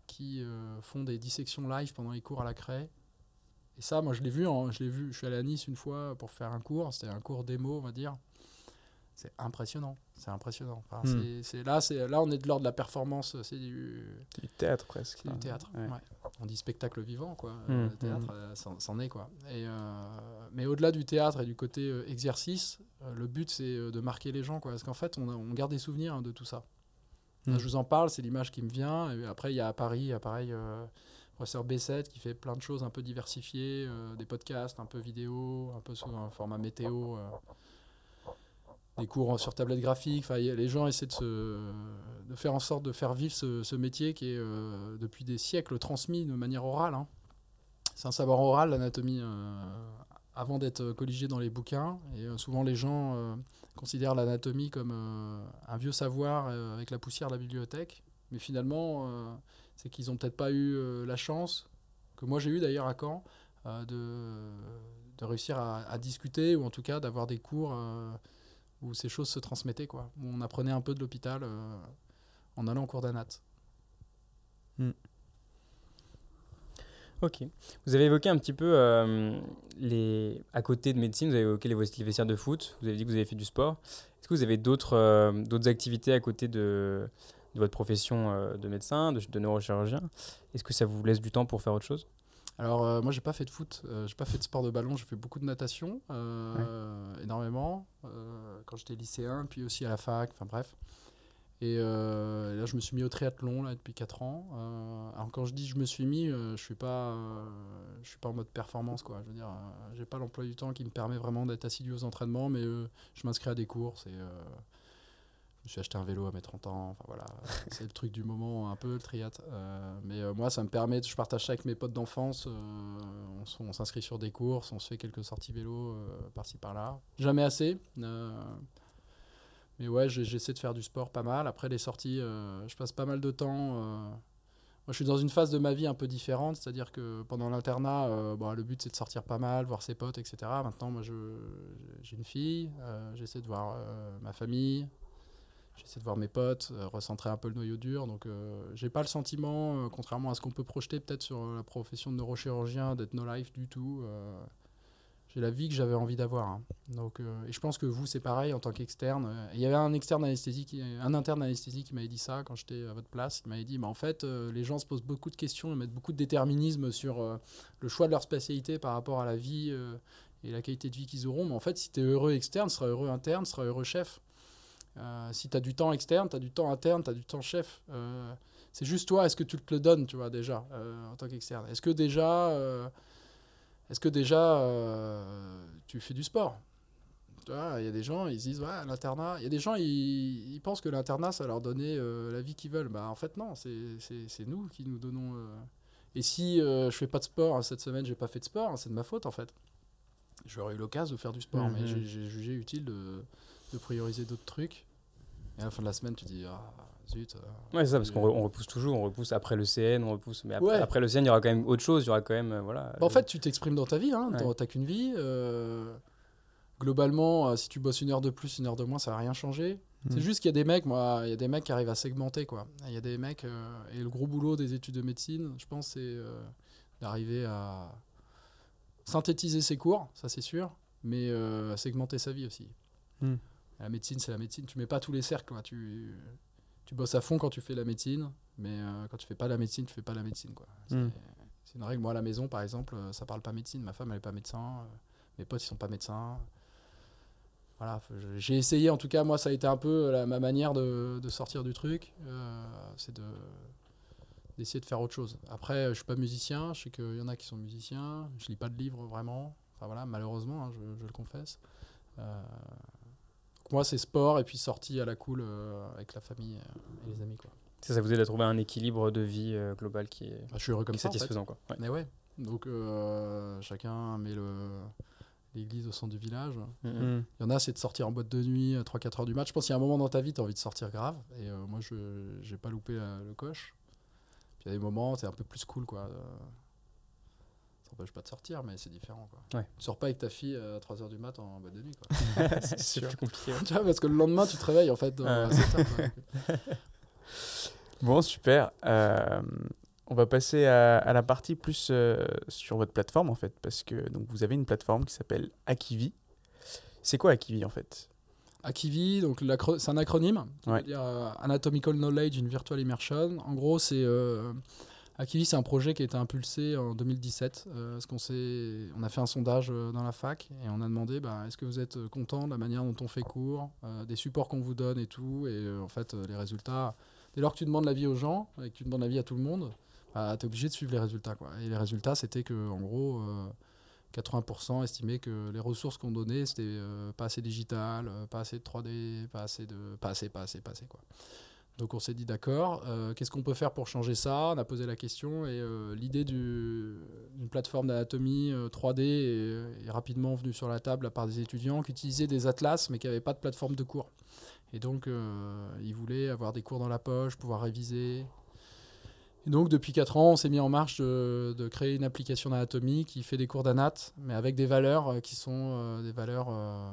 qui font des dissections live pendant les cours à la craie. Et ça, moi, je l'ai vu, je l'ai vu. Je suis allé à Nice une fois pour faire un cours. C'était un cours démo, on va dire. C'est impressionnant. C'est impressionnant. Enfin, Hmm. là, c'est là, on est de l'ordre de la performance. C'est du, Du théâtre presque. c'est du théâtre. Ouais. ouais. On dit spectacle vivant, quoi. Hmm, Euh, le théâtre, hmm. euh, c'en est, quoi. Et, euh, mais au-delà du théâtre et du côté euh, exercice, euh, le but, c'est de marquer les gens, quoi. Parce qu'en fait, on, a- on garde des souvenirs hein, de tout ça. Hmm. Là, je vous en parle, c'est l'image qui me vient. Et après, il y a à Paris, il y a pareil, professeur B7 qui fait plein de choses un peu diversifiées, des podcasts, un peu vidéo, un peu sous un format météo. Des cours sur tablette graphique. Enfin, les gens essaient de, se, de faire en sorte de faire vivre ce, métier qui est euh, depuis des siècles transmis de manière orale. hein. C'est un savoir oral, l'anatomie, euh, avant d'être colligé dans les bouquins. Et euh, souvent, les gens considèrent l'anatomie comme un vieux savoir avec la poussière de la bibliothèque. Mais finalement, c'est qu'ils n'ont peut-être pas eu la chance, que moi j'ai eu d'ailleurs à Caen, de, de réussir à, discuter, ou en tout cas d'avoir des cours où ces choses se transmettaient, quoi. Où on apprenait un peu de l'hôpital euh, en allant en cours d'anat. Ok. Vous avez évoqué un petit peu euh, les à côté de médecine, vous avez évoqué les, vestiaires de foot, vous avez dit que vous avez fait du sport. Est-ce que vous avez d'autres euh, activités à côté de, de votre profession de médecin, de, de neurochirurgien? Est-ce que ça vous laisse du temps pour faire autre chose? Alors euh, moi j'ai pas fait de foot, euh, j'ai pas fait de sport de ballon, j'ai fait beaucoup de natation, euh, énormément, quand j'étais lycéen, puis aussi à la fac, enfin bref. Et là je me suis mis au triathlon là, depuis 4 ans. Alors quand je dis je me suis mis, je suis pas, je suis pas en mode performance quoi. Je veux dire, j'ai pas l'emploi du temps qui me permet vraiment d'être assidu aux entraînements, mais je m'inscris à des courses et me suis acheté un vélo à mes 30 ans. Enfin voilà, c'est le truc du moment un peu le triat. Euh, mais euh, moi, ça me permet, de- je partage ça avec mes potes d'enfance. euh, on s'inscrit sur des courses, on se fait quelques sorties vélo par-ci par-là. Jamais assez. mais ouais, j'essaie de faire du sport pas mal. Après les sorties, je passe pas mal de temps. moi, je suis dans une phase de ma vie un peu différente, c'est-à-dire que pendant l'internat, bon, le but c'est de sortir pas mal, voir ses potes, etc. Maintenant, moi, j'ai une fille, j'essaie de voir ma famille, J'essaie de voir mes potes, euh, recentrer un peu le noyau dur. Donc, euh, j'ai pas le sentiment, euh, contrairement à ce qu'on peut projeter peut-être sur la profession de neurochirurgien, d'être no life du tout. j'ai la vie que j'avais envie d'avoir. hein. Donc, et je pense que vous, c'est pareil en tant qu'externe. Il y avait un externe anesthésie, qui- un interne anesthésie qui m'avait dit ça quand j'étais à votre place. Il m'avait dit, mais en fait, les gens se posent beaucoup de questions et mettent beaucoup de déterminisme sur le choix de leur spécialité par rapport à la vie et la qualité de vie qu'ils auront. Mais en fait, si tu es heureux externe, tu seras heureux interne, tu seras heureux chef. Euh, si tu as du temps externe, tu as du temps interne, tu as du temps chef. Euh, c'est juste toi, est-ce que tu te le donnes, tu vois, déjà, euh, en tant qu'externe? Est-ce que déjà, est-ce que déjà tu fais du sport? Tu vois, il y a des gens, ils se disent, ouais, l'internat. Il y a des gens, ils, ils pensent que l'internat, ça va leur donner la vie qu'ils veulent. Bah, en fait, non, c'est, nous qui nous donnons. Et si je fais pas de sport hein, cette semaine, j'ai pas fait de sport, hein, c'est de ma faute, en fait. J'aurais eu l'occasion de faire du sport, mais Mhm. j'ai, j'ai jugé utile de, de prioriser d'autres trucs. Et à la fin de la semaine, tu dis, ah, zut. euh, Ouais, c'est ça, parce qu'on re- on repousse toujours, on repousse après le CN, on repousse. Mais après, Ouais. après le CN, il y aura quand même autre chose, il y aura quand même. euh, voilà, Bah, en fait, tu t'exprimes dans ta vie, hein, Ouais. t'as- qu'une vie. euh, globalement, euh, si tu bosses une heure de plus, une heure de moins, ça va rien changer. C'est Mm. juste qu'il y a des mecs, moi, il y a des mecs qui arrivent à segmenter, quoi. Il y a des mecs, euh, et le gros boulot des études de médecine, je pense, c'est euh, d'arriver à synthétiser ses cours, ça c'est sûr, mais euh, à segmenter sa vie aussi. Mm. La médecine, c'est la médecine. Tu mets pas tous les cercles, quoi. Tu, tu bosses à fond quand tu fais la médecine, mais euh, quand tu fais pas la médecine, tu fais pas la médecine, quoi. C'est- Mm. c'est une règle. Moi, à la maison, par exemple, euh, ça parle pas médecine. Ma femme, elle est pas médecin. euh, Mes potes, ils sont pas médecins. Voilà, j'ai essayé, en tout cas, moi, ça a été un peu la- ma manière de, de sortir du truc. euh, c'est de d'essayer de faire autre chose. Après, je suis pas musicien. Je sais qu'il y en a qui sont musiciens. Je lis pas de livres vraiment. Enfin voilà, malheureusement, hein, je, je le confesse. Euh, moi, c'est sport et puis sortie à la cool euh, avec la famille et les amis. Quoi. Ça, ça vous aide à trouver un équilibre de vie euh, global qui est, Enfin, je suis heureux comme qui est ça. en fait. satisfaisant. Quoi. Ouais. Mais ouais. Donc euh, chacun met l'église au centre du village. Mhm. Mm. Il y en a, c'est de sortir en boîte de nuit à 3-4 heures du match. Je pense qu'il y a un moment dans ta vie, tu as envie de sortir grave. Et moi, je j'ai pas loupé le coche. Puis il y a des moments, c'est un peu plus cool. quoi. Euh, Ça n'empêche pas de sortir, mais c'est différent. Quoi. Ouais. Tu sors pas avec ta fille à 3 heures du mat en boîte de nuit. Quoi. c'est plus compliqué. ouais. tu vois, parce que le lendemain, tu te réveilles en fait. euh, Ah. Bon, super. Euh, on va passer à, la partie plus euh, sur votre plateforme en fait, parce que donc vous avez une plateforme qui s'appelle Akivi. C'est quoi Akivi en fait? Akivi, donc c'est un acronyme, dire euh, Anatomical Knowledge in Virtual Immersion. En gros, c'est Akivi, c'est un projet qui a été impulsé en 2017. parce qu'on on a fait un sondage dans la fac et on a demandé bah, est-ce que vous êtes content de la manière dont on fait cours, des supports qu'on vous donne et tout. Et en fait, les résultats, dès lors que tu demandes l'avis aux gens et que tu demandes l'avis à tout le monde, bah, tu es obligé de suivre les résultats. Et les résultats, c'était que en gros, 80% euh, estimaient que les ressources qu'on donnait, c'était euh, pas assez digital, euh, pas assez de 3D, pas assez de. Pas assez, pas assez, pas assez. Quoi. Donc on s'est dit d'accord, qu'est-ce qu'on peut faire pour changer ça? On a posé la question et l'idée d'une plateforme d'anatomie 3D est, est, rapidement venue sur la table à part des étudiants qui utilisaient des atlas mais qui n'avaient pas de plateforme de cours. Et donc ils voulaient avoir des cours dans la poche, pouvoir réviser, et donc, depuis 4 ans, on s'est mis en marche de, créer une application d'anatomie qui fait des cours d'anat, mais avec des valeurs euh, qui sont euh, des valeurs euh,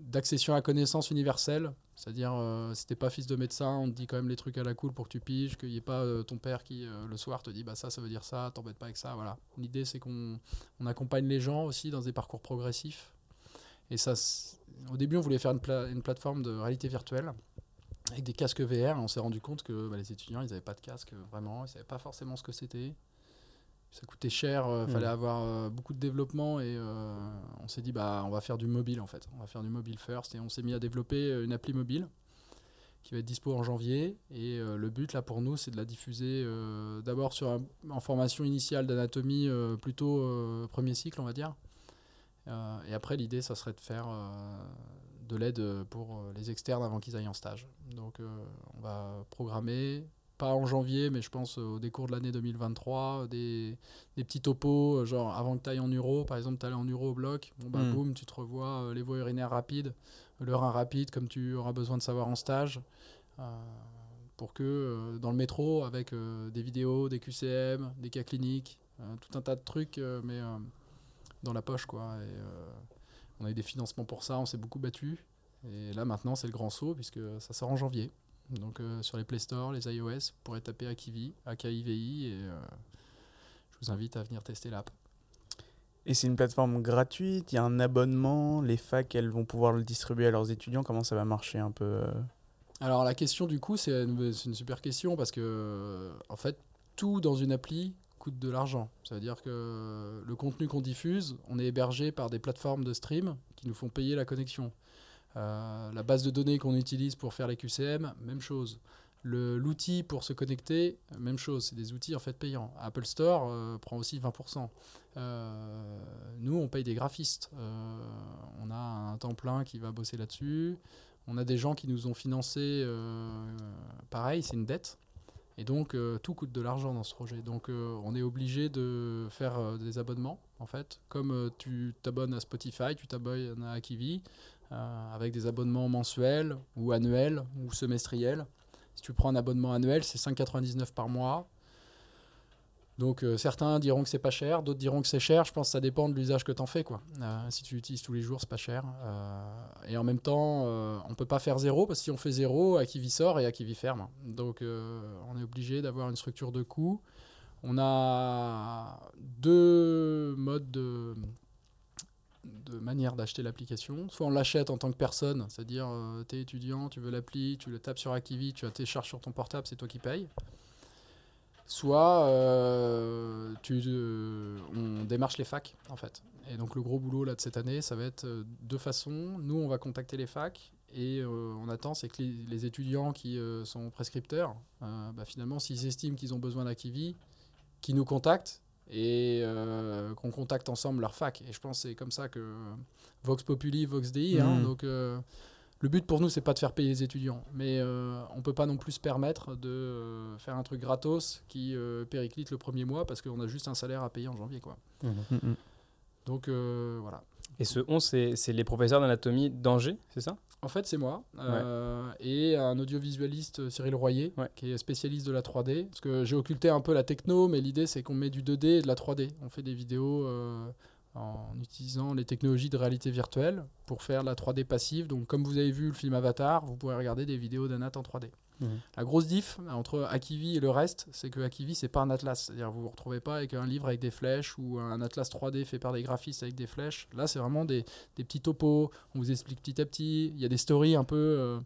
d'accession à connaissance universelle. C'est-à-dire, si t'es pas fils de médecin, on te dit quand même les trucs à la cool pour que tu piges, qu'il n'y ait pas ton père qui, le soir, te dit bah ça, ça veut dire ça, t'embête pas avec ça. Voilà. L'idée, c'est qu'on on accompagne les gens aussi dans des parcours progressifs. Et ça, au début, on voulait faire une, une plateforme de réalité virtuelle avec des casques VR. On s'est rendu compte que bah, les étudiants, ils n'avaient pas de casque vraiment, ils ne savaient pas forcément ce que c'était. Ça coûtait cher, il euh, fallait hmm. avoir euh, beaucoup de développement et euh, on s'est dit bah on va faire du mobile en fait, on va faire du mobile first et on s'est mis à développer une appli mobile qui va être dispo en janvier et le but là pour nous c'est de la diffuser d'abord sur en formation initiale d'anatomie plutôt premier cycle on va dire et après l'idée ça serait de faire de l'aide pour euh, les externes avant qu'ils aillent en stage. Donc euh, on va programmer, pas en janvier, mais je pense au décours de l'année 2023, des, des, petits topos, genre avant que tu ailles en uro, par exemple, tu allais en uro au bloc, bon bah hmm. boum, tu te revois euh, les voies urinaires rapides, le rein rapide, comme tu auras besoin de savoir en stage, pour que dans le métro, avec des vidéos, des QCM, des cas cliniques, tout un tas de trucs, mais dans la poche, quoi. Et, on a eu des financements pour ça, on s'est beaucoup battu. Et là maintenant c'est le grand saut puisque ça sort en janvier. Donc euh, sur les Play Store, les iOS, vous pourrez taper Akivi, AKIVI et euh, je vous invite à venir tester l'app. Et c'est une plateforme gratuite, il y a un abonnement, les facs elles vont pouvoir le distribuer à leurs étudiants, comment ça va marcher un peu euh? Alors la question du coup c'est une, une, super question parce que en fait tout dans une appli coûte de l'argent. Ça veut dire que le contenu qu'on diffuse, on est hébergé par des plateformes de stream qui nous font payer la connexion. Euh, la base de données qu'on utilise pour faire les QCM, même chose. L'outil pour se connecter, même chose. C'est des outils en fait payants. Apple Store euh, prend aussi 20%. Euh, nous, on paye des graphistes. on a un temps plein qui va bosser là-dessus. On a des gens qui nous ont financé. pareil, c'est une dette. Et donc, tout coûte de l'argent dans ce projet. Donc, on est obligé de faire des abonnements, en fait. Comme tu t'abonnes à Spotify, tu t'abonnes à Kiwi, avec des abonnements mensuels ou annuels ou semestriels. Si tu prends un abonnement annuel, c'est 5,99 par mois. Donc euh, certains diront que c'est pas cher, d'autres diront que c'est cher. Je pense que ça dépend de l'usage que tu en fais. Quoi. Euh, si tu l'utilises tous les jours, c'est pas cher. Euh, et en même temps, on peut pas faire zéro parce que si on fait zéro, à qui vit sort et à qui vit ferme. Donc on est obligé d'avoir une structure de coût. On a deux modes de, de manière d'acheter l'application. Soit on l'achète en tant que personne, c'est-à-dire tu es étudiant, tu veux l'appli, tu le tapes sur Akivi, tu as tes charges sur ton portable, c'est toi qui payes soit euh, euh, on démarche les facs en fait. Et donc le gros boulot là de cette année, ça va être euh, deux façons. Nous, on va contacter les facs et on attend, c'est que les, étudiants qui sont prescripteurs, bah, finalement, s'ils estiment qu'ils ont besoin d'Akivi, qu'ils nous contactent et qu'on contacte ensemble leur fac. Et je pense que c'est comme ça que Vox Populi, Vox DI, hein, mmh. donc le but pour nous, c'est pas de faire payer les étudiants, mais euh, on peut pas non plus se permettre de euh, faire un truc gratos qui euh, périclite le premier mois parce qu'on a juste un salaire à payer en janvier. Quoi. Mmh, mmh. Donc voilà. Et ce 11, c'est les professeurs d'anatomie d'Angers, c'est ça? En fait, c'est moi. Et un audiovisualiste, Cyril Royer, qui est spécialiste de la 3D. Parce que j'ai occulté un peu la techno, mais l'idée, c'est qu'on met du 2D et de la 3D. On fait des vidéos en utilisant les technologies de réalité virtuelle pour faire la 3D passive. Donc, comme vous avez vu le film Avatar, vous pouvez regarder des vidéos d'Anat en 3D. Mhm. La grosse diff entre Akivi et le reste, c'est que Akivi, c'est pas un atlas. C'est-à-dire vous vous retrouvez pas avec un livre avec des flèches ou un atlas 3D fait par des graphistes avec des flèches. Là, c'est vraiment des, petits topos. On vous explique petit à petit. Il y a des stories un peu. Euh,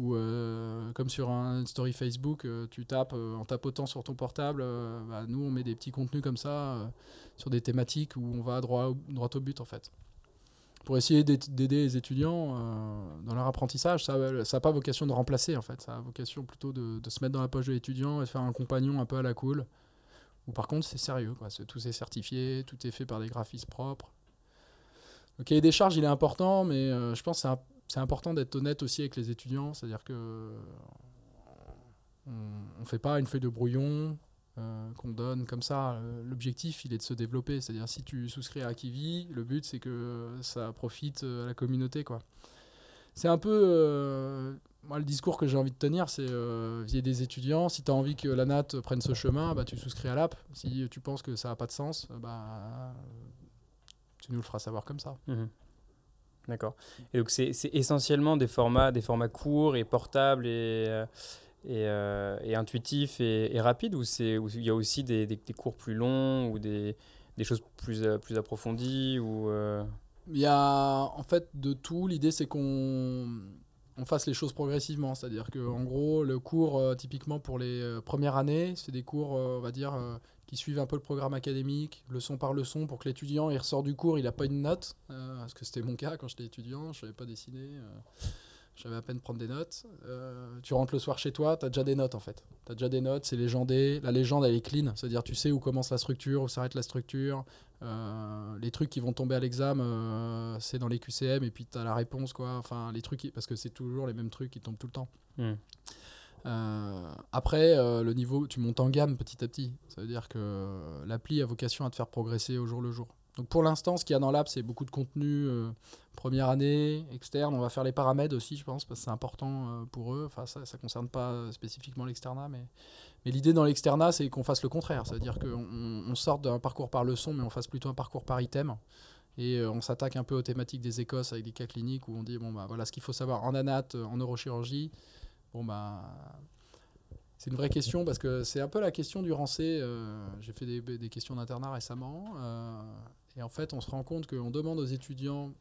euh, comme sur un story Facebook, euh, tu tapes en tapotant sur ton portable. Bah, nous, on met des petits contenus comme ça sur des thématiques où on va droit au but en fait pour essayer d'aider les étudiants euh, dans leur apprentissage. Ça n'a pas vocation de remplacer, en fait. Ça a vocation plutôt de, se mettre dans la poche de l'étudiant et de faire un compagnon un peu à la cool. Ou par contre, c'est sérieux. Quoi. tout est certifié, tout est fait par des graphistes propres. Le cahier des charges, il est important, mais euh, je pense que c'est important d'être honnête aussi avec les étudiants. C'est-à-dire que on ne fait pas une feuille de brouillon, euh, qu'on donne comme ça. Euh, l'objectif, il est de se développer. C'est-à-dire, si tu souscris à Kiwi, le but, c'est que ça profite euh, à la communauté. quoi. C'est un peu. moi, le discours que j'ai envie de tenir, c'est euh, vis des étudiants. Si tu as envie que la NAT prenne ce chemin, bah, tu souscris à l'app. Si tu penses que ça n'a pas de sens, bah, tu nous le feras savoir comme ça. Mhm. D'accord. Et donc, c'est essentiellement des formats, des formats courts et portables et et, euh, et intuitif et, rapide ou il y a aussi des, cours plus longs ou des, des choses plus, euh, plus approfondies ou euh? Il y a en fait de tout. L'idée c'est qu'on on fasse les choses progressivement. C'est-à-dire qu'en gros, le cours, typiquement pour les premières années, c'est des cours, on va dire, qui suivent un peu le programme académique, leçon par leçon, pour que l'étudiant, il ressort du cours, il n'a pas une note. parce que c'était mon cas quand j'étais étudiant, je ne savais pas dessiner. J'avais à peine prendre des notes. Euh, tu rentres le soir chez toi, tu as déjà des notes en fait. Tu as déjà des notes, c'est légendé. La légende, elle est clean. C'est-à-dire, tu sais où commence la structure, où s'arrête la structure. Euh, les trucs qui vont tomber à l'examen, euh, c'est dans les QCM et puis tu as la réponse. quoi. Enfin, les trucs, parce que c'est toujours les mêmes trucs qui tombent tout le temps. Hmm. après, le niveau, tu montes en gamme petit à petit. Ça veut dire que l'appli a vocation à te faire progresser au jour le jour. Donc pour l'instant, ce qu'il y a dans l'app, c'est beaucoup de contenu euh, première année, externe. On va faire les paramètres aussi, je pense, parce que c'est important euh, pour eux. Enfin, ça ne concerne pas spécifiquement l'externat, mais, mais l'idée dans l'externat, c'est qu'on fasse le contraire. C'est-à-dire qu'on on sorte d'un parcours par leçon, mais on fasse plutôt un parcours par item. Et euh, on s'attaque un peu aux thématiques des écosses avec des cas cliniques où on dit, bon, bah voilà ce qu'il faut savoir en anat, en neurochirurgie. Bon, bah c'est une vraie question parce que c'est un peu la question du rancé. J'ai fait des questions d'internat récemment. Et en fait, on se rend compte qu'on demande aux étudiants.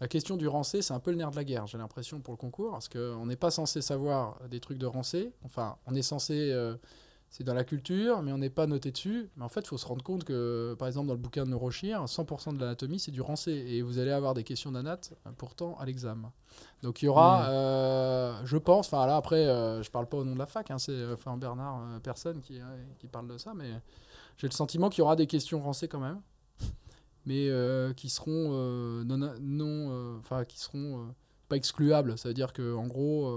La question du rancé, c'est un peu le nerf de la guerre, j'ai l'impression, pour le concours, parce qu'on n'est pas censé savoir des trucs de rancé. Enfin, on est censé. Euh, c'est dans la culture, mais on n'est pas noté dessus. Mais en fait, il faut se rendre compte que, par exemple, dans le bouquin de Neurochir, 100% de l'anatomie, c'est du rancé. Et vous allez avoir des questions d'anat, pourtant, à l'examen. Donc il y aura, mmh. euh, je pense, enfin là, après, euh, je parle pas au nom de la fac, hein, c'est enfin, Bernard, personne qui, qui parle de ça, mais j'ai le sentiment qu'il y aura des questions rancées quand même mais euh, qui seront euh, non, euh, enfin qui seront pas excluables. Ça veut dire que en gros,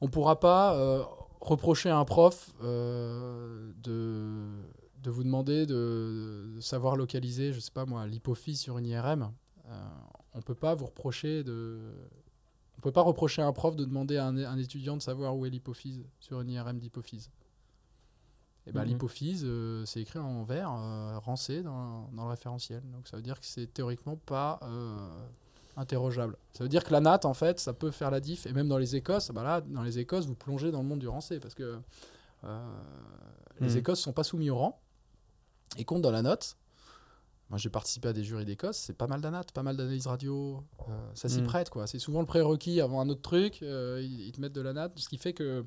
on pourra pas reprocher à un prof de, de vous demander de, savoir localiser, je sais pas moi, l'hypophyse sur une IRM. on peut pas vous reprocher de on peut pas reprocher à un prof de demander à un étudiant de savoir où est l'hypophyse sur une IRM d'hypophyse. Et ben, L'hypophyse, euh, c'est écrit en vert, euh, rancé dans, dans, le référentiel. Donc ça veut dire que c'est théoriquement pas euh, interrogeable. Ça veut dire que la natte, en fait, ça peut faire la diff. Et même dans les Écosses, bah là, dans les Écosses, vous plongez dans le monde du rancé parce que les mhm. Écosses ne sont pas soumis au rang et comptent dans la note. Moi, j'ai participé à des jurys d'Écosse, c'est pas mal d'anat, pas mal d'analyse radio. ça s'y mhm. prête, quoi. C'est souvent le prérequis avant un autre truc. ils, ils, te mettent de la natte, ce qui fait que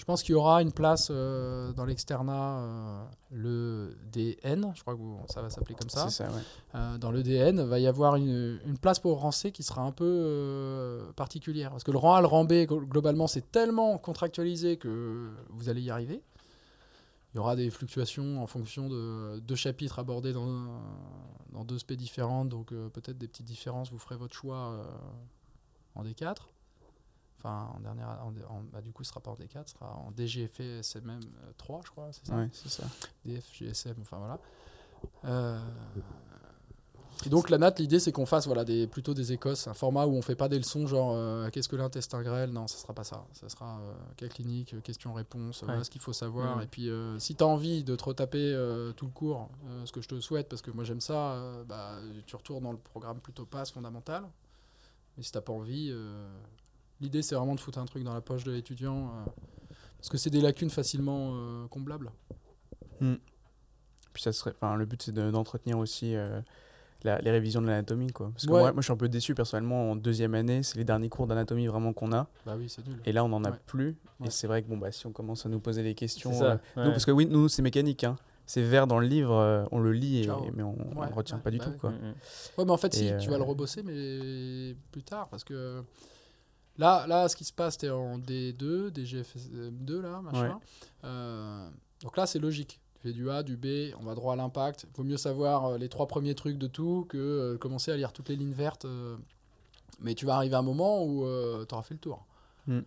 je pense qu'il y aura une place euh, dans l'externat, euh, le DN, je crois que ça va s'appeler comme ça. ça ouais. euh, dans le DN, va y avoir une, une, place pour rang C qui sera un peu particulière. Parce que le rang A, le rang B, globalement, c'est tellement contractualisé que vous allez y arriver. Il y aura des fluctuations en fonction de deux chapitres abordés dans, dans deux spé différentes, donc peut-être des petites différences, vous ferez votre choix en D4. Enfin, en dernière, bah, du coup, ce sera pas en D4, ce sera en DGFSMM 3, euh, je crois, c'est ça Oui, c'est ça. DF, GSM, enfin voilà. Euh, et donc la NAT, l'idée c'est qu'on fasse voilà, des, plutôt des écosses, un format où on fait pas des leçons genre euh, qu'est-ce que l'intestin grêle, non, ça sera pas ça. Ça sera cas clinique, question-réponse, voilà ce qu'il faut savoir. Et puis si tu as envie de te retaper tout le cours, ce que je te souhaite, parce que moi j'aime ça, bah, tu retournes dans le programme plutôt passe fondamental. Mais si t'as pas envie, L'idée, c'est vraiment de foutre un truc dans la poche de l'étudiant. euh, parce que c'est des lacunes facilement euh, comblables. Puis ça serait, enfin, le but c'est de- d'entretenir aussi euh, la- les révisions de l'anatomie, quoi. Parce que Ouais. moi, moi, je suis un peu déçu personnellement en deuxième année, c'est les derniers cours d'anatomie vraiment qu'on a, Bah oui, c'est nul. et là on en a Ouais. plus. Ouais. Et c'est vrai que bon bah si on commence à nous poser des questions, ça. euh, nous, parce que oui, nous c'est mécanique, hein. C'est vert dans le livre, euh, on le lit, et- mais on, le retient ouais, pas du bah tout, oui. quoi. Ouais, mais en fait, Et, si, tu vas le rebosser, mais plus tard. Parce que là, là ce qui se passe, t'es en D2, DGF2, là, machin. Euh, donc là, c'est logique. Tu fais du A, du B, on va droit à l'impact. Il vaut mieux savoir euh, les trois premiers trucs de tout que euh, commencer à lire toutes les lignes vertes. euh. Mais tu vas arriver à un moment où tu auras fait le tour. Mm.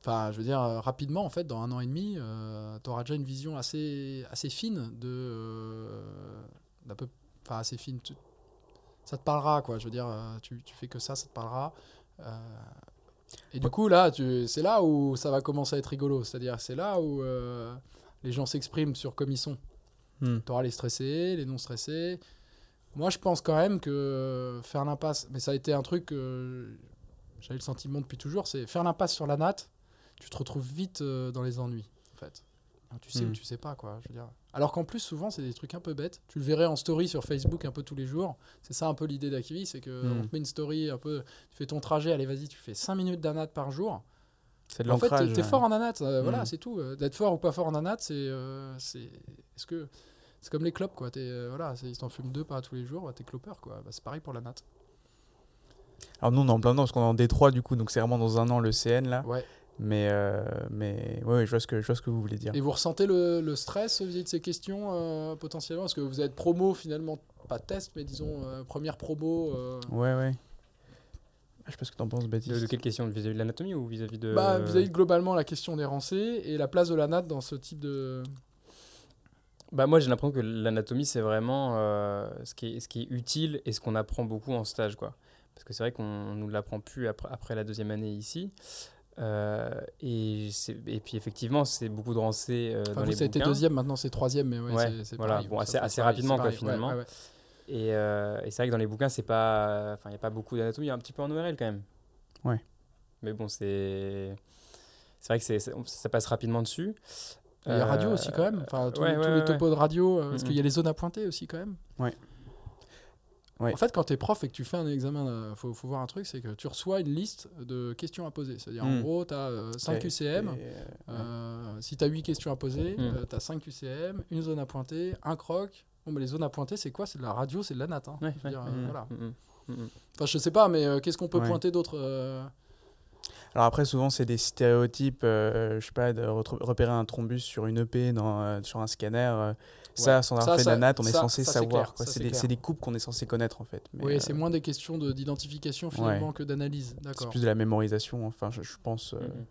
Enfin, je veux dire, rapidement, en fait, dans un an et demi, tu auras déjà une vision assez, assez fine de. peu. Enfin, assez fine. tu- ça te parlera, quoi. Je veux dire, tu, tu fais que ça, ça te parlera. Euh, et du coup, là, tu- c'est là où ça va commencer à être rigolo. C'est-à-dire, c'est là où euh, les gens s'expriment sur comme ils sont. Hmm. Tu auras les stressés, les non stressés. Moi, je pense quand même que faire l'impasse, mais ça a été un truc que j'avais le sentiment depuis toujours, c'est faire l'impasse sur la natte, tu te retrouves vite euh, dans les ennuis, en fait. Tu sais Hmm. ou tu sais pas, quoi. Je veux dire. Alors qu'en plus, souvent, c'est des trucs un peu bêtes. Tu le verrais en story sur Facebook un peu tous les jours. C'est ça un peu l'idée d'Akivi, c'est que Hmm. on te met une story un peu. Tu fais ton trajet, allez, vas-y, tu fais 5 minutes d'anat par jour. C'est de En fait, t'es fort en anat, euh, voilà, Mm. c'est tout. Euh, D'être fort ou pas fort en anat, c'est. euh, c'est Est-ce que. C'est comme les clopes, quoi. T'es, euh, voilà, ils t'en fument deux par tous les jours, t'es clopeur, quoi. Bah, c'est pareil pour la natte. Alors nous on est en plein dedans parce qu'on est en D3 du coup, donc c'est vraiment dans un an le CN là. Ouais. Mais, euh, mais ouais, ouais, je, vois ce que, je vois ce que vous voulez dire. Et vous ressentez le, le stress vis-à-vis de ces questions, euh, potentiellement? Parce que vous êtes promo, finalement, pas test, mais disons, euh, première promo. euh, Ouais, ouais. Je sais pas ce que t'en penses, Baptiste. De, de quelle question? Vis-à-vis de l'anatomie ou vis-à-vis de. Bah, vis-à-vis de globalement la question des rancés et la place de la natte dans ce type de. Bah moi j'ai l'impression que l'anatomie c'est vraiment euh, ce, qui est, ce qui est utile et ce qu'on apprend beaucoup en stage quoi. Parce que c'est vrai qu'on nous l'apprend plus après, après la deuxième année ici. Euh, et, c'est- et puis effectivement c'est beaucoup de rancés euh, Enfin, dans vous, les ça a été bouquins. deuxième, maintenant c'est troisième, mais ouais, Ouais, c'est- c'est voilà. pareil, Bon, assez- assez rapidement, quoi, finalement. ouais, ouais. Et, euh, et c'est vrai que dans les bouquins c'est pas, enfin il y a pas beaucoup d'anatomie, il y a un petit peu en ORL quand même. Ouais. Mais bon c'est, c'est vrai que c'est, ça passe rapidement dessus. Il y a radio Euh, aussi quand même, enfin tous, ouais, les- tous ouais, les ouais, topos de radio, parce Mhm. qu'il y a les zones à pointer aussi quand même. Ouais. En fait, quand tu es prof et que tu fais un examen, il faut, faut voir un truc, c'est que tu reçois une liste de questions à poser. C'est-à-dire en Mhm. gros, tu as 5 Et- QCM. et, euh, Euh, si tu as 8 questions à poser, Mhm. tu as 5 QCM, une zone à pointer, un croc. Bon, mais les zones à pointer, c'est quoi? C'est de la radio, c'est de la natte. hein. Ouais, Je veux ouais, dire, euh, voilà. mhm, mhm. Enfin, je sais pas, mais euh, qu'est-ce qu'on peut pointer d'autre euh, Alors après, souvent, c'est des stéréotypes, euh, je sais pas, de repérer un thrombus sur une EP, dans, euh, sur un scanner. euh, Ça, sans avoir Ça, fait ça- de la natte, on est censé savoir. C'est des, coupes qu'on est censé connaître, en fait. Mais, Oui, euh, c'est moins des questions de- d'identification finalement que d'analyse. c'est plus de la mémorisation, enfin, je, je pense. euh, Mhm.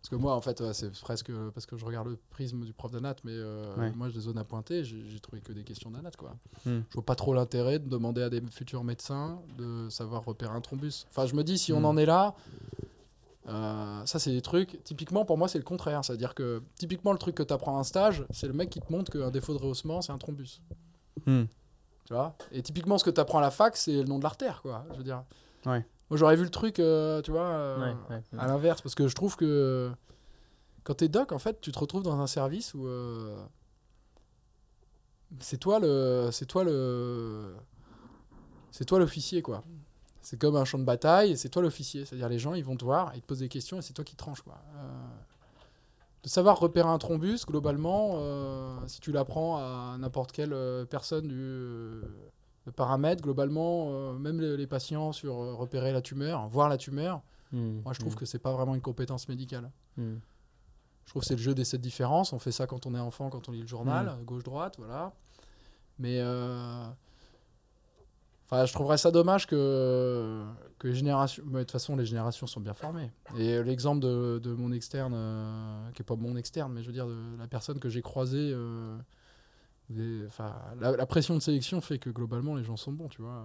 Parce que moi, en fait, ouais, c'est presque parce que je regarde le prisme du prof d'anat, mais euh, Ouais. moi, j'ai des zones à pointer, j'ai trouvé que des questions d'anat, quoi. Hmm. Je vois pas trop l'intérêt de demander à des futurs médecins de savoir repérer un thrombus. Enfin, je me dis, si on Hmm. en est là, euh, ça, c'est des trucs. Typiquement, pour moi, c'est le contraire. C'est-à-dire que, typiquement, le truc que tu apprends à un stage, c'est le mec qui te montre qu'un défaut de rehaussement, c'est un thrombus. Hmm. Tu vois? Et typiquement, ce que tu apprends à la fac, c'est le nom de l'artère, quoi. Je veux dire. Ouais. Moi, j'aurais vu le truc, euh, tu vois, euh, Ouais, ouais, ouais. à l'inverse, parce que je trouve que quand t'es doc, en fait, tu te retrouves dans un service où euh, c'est toi le, c'est toi le, c'est toi l'officier, quoi. C'est comme un champ de bataille, et c'est toi l'officier. C'est-à-dire les gens, ils vont te voir, ils te posent des questions, et c'est toi qui tranches, quoi. Euh, de savoir repérer un thrombus, globalement, euh, si tu l'apprends à n'importe quelle euh, personne du paramètre, globalement, même les, les patients sur repérer la tumeur, voir la tumeur, Mhm. moi je trouve que c'est pas vraiment une compétence médicale. Mhm. Je trouve que c'est le jeu des sept différences. On fait ça quand on est enfant, quand on lit le journal, gauche-droite, voilà. Mais euh, je trouverais ça dommage que, que les générations. mais de toute façon, les générations sont bien formées. Et l'exemple de, de mon externe, euh, qui est pas mon externe, mais je veux dire de la personne que j'ai croisée. euh, la, pression de sélection fait que globalement les gens sont bons, tu vois.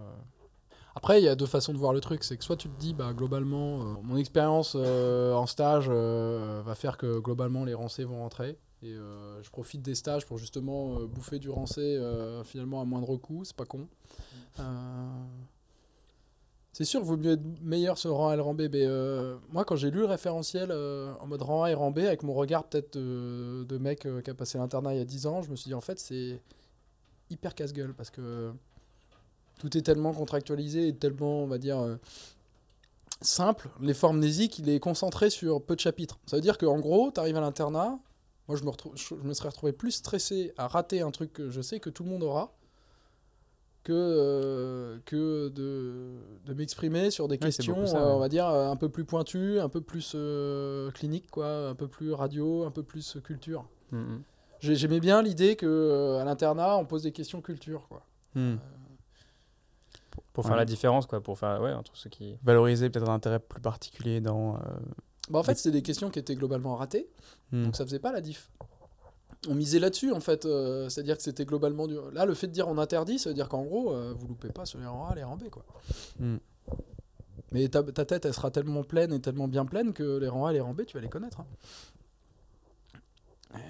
Après, il y a deux façons de voir le truc. C'est que soit tu te dis, bah, globalement, euh, mon expérience euh, en stage va faire que globalement les rancés vont rentrer. Et euh, je profite des stages pour justement euh, bouffer du rancé euh, finalement à moindre coût. C'est pas con. Euh, C'est sûr, vaut mieux être meilleur sur rang A et le rang B. Mais moi, quand j'ai lu le référentiel en mode rang A et rang B, avec mon regard peut-être de, de mec qui a passé l'internat il y a 10 ans, je me suis dit en fait, c'est hyper casse-gueule parce que tout est tellement contractualisé et tellement, on va dire, simple. L'effort mnésique, il est concentré sur peu de chapitres. Ça veut dire qu'en gros, tu arrives à l'internat, moi je me, retrouve- je me serais retrouvé plus stressé à rater un truc que je sais que tout le monde aura que, euh, que de, de m'exprimer sur des Ouais, questions, beaucoup ça, euh, ouais. on va dire, euh, un peu plus pointues, un peu plus euh, cliniques, quoi, un peu plus radio, un peu plus culture. Mm, mm. J'ai- J'aimais bien l'idée que euh, à l'internat, on pose des questions culture, quoi. Hmm. Pour faire Ouais. la différence, quoi. Pour faire, ouais, entre ceux qui. Valoriser peut-être un intérêt plus particulier dans. Bah, en fait, c'était des questions qui étaient globalement ratées. hmm. Donc ça faisait pas la diff. On misait là-dessus en fait, euh, c'est-à-dire que c'était globalement du. Là, le fait de dire on interdit, ça veut dire qu'en gros, euh, vous loupez pas sur les rangs A, les rangs B quoi. Hmm. Mais ta, ta tête, elle sera tellement pleine et tellement bien pleine que les rangs A et les rangs B, tu vas les connaître. hein.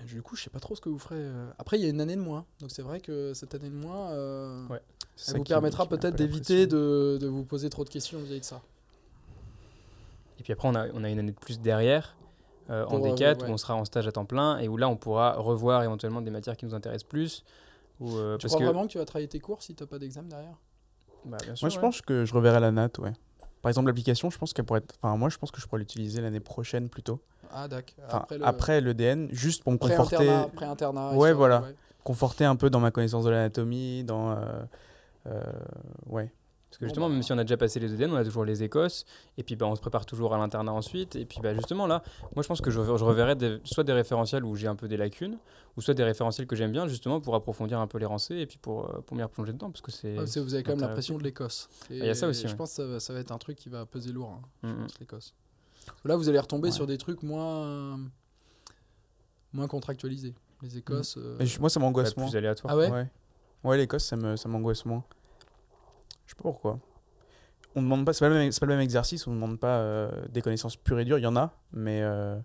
Du coup, je sais pas trop ce que vous ferez. euh. Après, il y a une année de moins, donc c'est vrai que cette année de moins, euh, Ouais. Elle ça vous permettra peut-être d'éviter de, de vous poser trop de questions vis-à-vis de ça. Et puis après, on a, on a une année de plus derrière, euh, en Pour, euh, D4, ouais. où on sera en stage à temps plein, et où là, on pourra revoir éventuellement des matières qui nous intéressent plus. Ou, euh, Tu parce crois que, vraiment que tu vas travailler tes cours si t'as pas d'examen derrière? Bah, bien sûr, Moi, je ouais. pense que je reverrai la NAT, ouais. Par exemple, l'application, je pense qu'elle pourrait être. Enfin, moi, je pense que je pourrais l'utiliser l'année prochaine plutôt. Ah, d'accord. Enfin, après après, le l'EDN, juste pour me conforter, pré-internat, pré-internat, Ouais, voilà. conforter un peu dans ma connaissance de l'anatomie, dans. euh, euh, ouais. Parce que Bon, justement, bah. même si on a déjà passé les EDN, on a toujours les Écosses, et puis bah, on se prépare toujours à l'internat ensuite. Et puis bah, justement, là, moi je pense que je, je reverrai des- soit des référentiels où j'ai un peu des lacunes, ou soit des référentiels que j'aime bien, justement pour approfondir un peu les rancées, et puis pour, euh, pour m'y replonger dedans. Parce que c'est. Que vous avez quand même la intéressant. pression de l'Écosse. Et il y a ça aussi, Je ouais. pense que ça, va- ça va être un truc qui va peser lourd, hein, je Mm, mm. pense, l'Écosse. Là, vous allez retomber Ouais. sur des trucs moins, moins contractualisés. Les Écosses. euh, moi, ça m'angoisse moins. plus aléatoire. Ah ouais, Ouais, ouais l'Écosse, ça me- ça m'angoisse moins. Je sais pas pourquoi. On demande pas, c'est pas, le même- c'est pas le même exercice, on ne demande pas euh, des connaissances pures et dures, il y en a, mais. euh,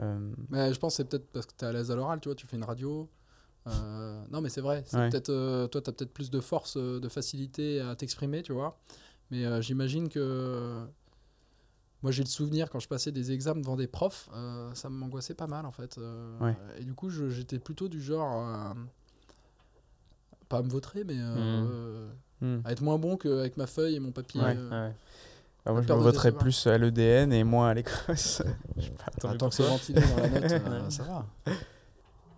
euh, Mais je pense que c'est peut-être parce que tu es à l'aise à l'oral, tu vois, tu fais une radio. Non, mais c'est vrai. Ouais. peut-être, toi, tu as peut-être plus de force, de facilité à t'exprimer, tu vois. Mais j'imagine que. Moi, j'ai le souvenir quand je passais des examens devant des profs, euh, ça m'angoissait pas mal en fait. euh, Ouais. Et du coup, j'étais plutôt du genre. euh, pas à me vautrer, mais. euh, hmm. à être moins bon qu'avec ma feuille et mon papier. Ouais. euh, Ouais. Bah, moi, je me voterais plus à l'EDN et moins à l'Écosse. Je sais pas, tant que c'est ventilé dans la note, euh, ça va.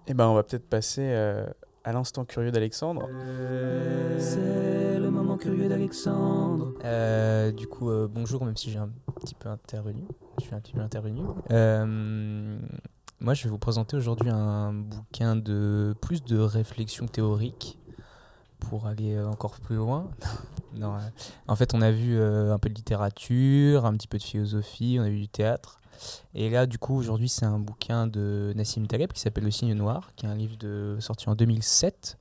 Eh ben, on va peut-être passer euh, à l'instant curieux d'Alexandre. C'est le moment curieux d'Alexandre. Euh, du coup, euh, bonjour, même si j'ai un petit peu intervenu. Je suis un petit peu intervenu. Euh, moi, je vais vous présenter aujourd'hui un bouquin de plus de réflexion théorique pour aller euh, encore plus loin. euh, en fait, on a vu euh, un peu de littérature, un petit peu de philosophie, on a vu du théâtre. Et là, du coup, aujourd'hui, c'est un bouquin de Nassim Taleb qui s'appelle Le Signe Noir, qui est un livre sorti en 2007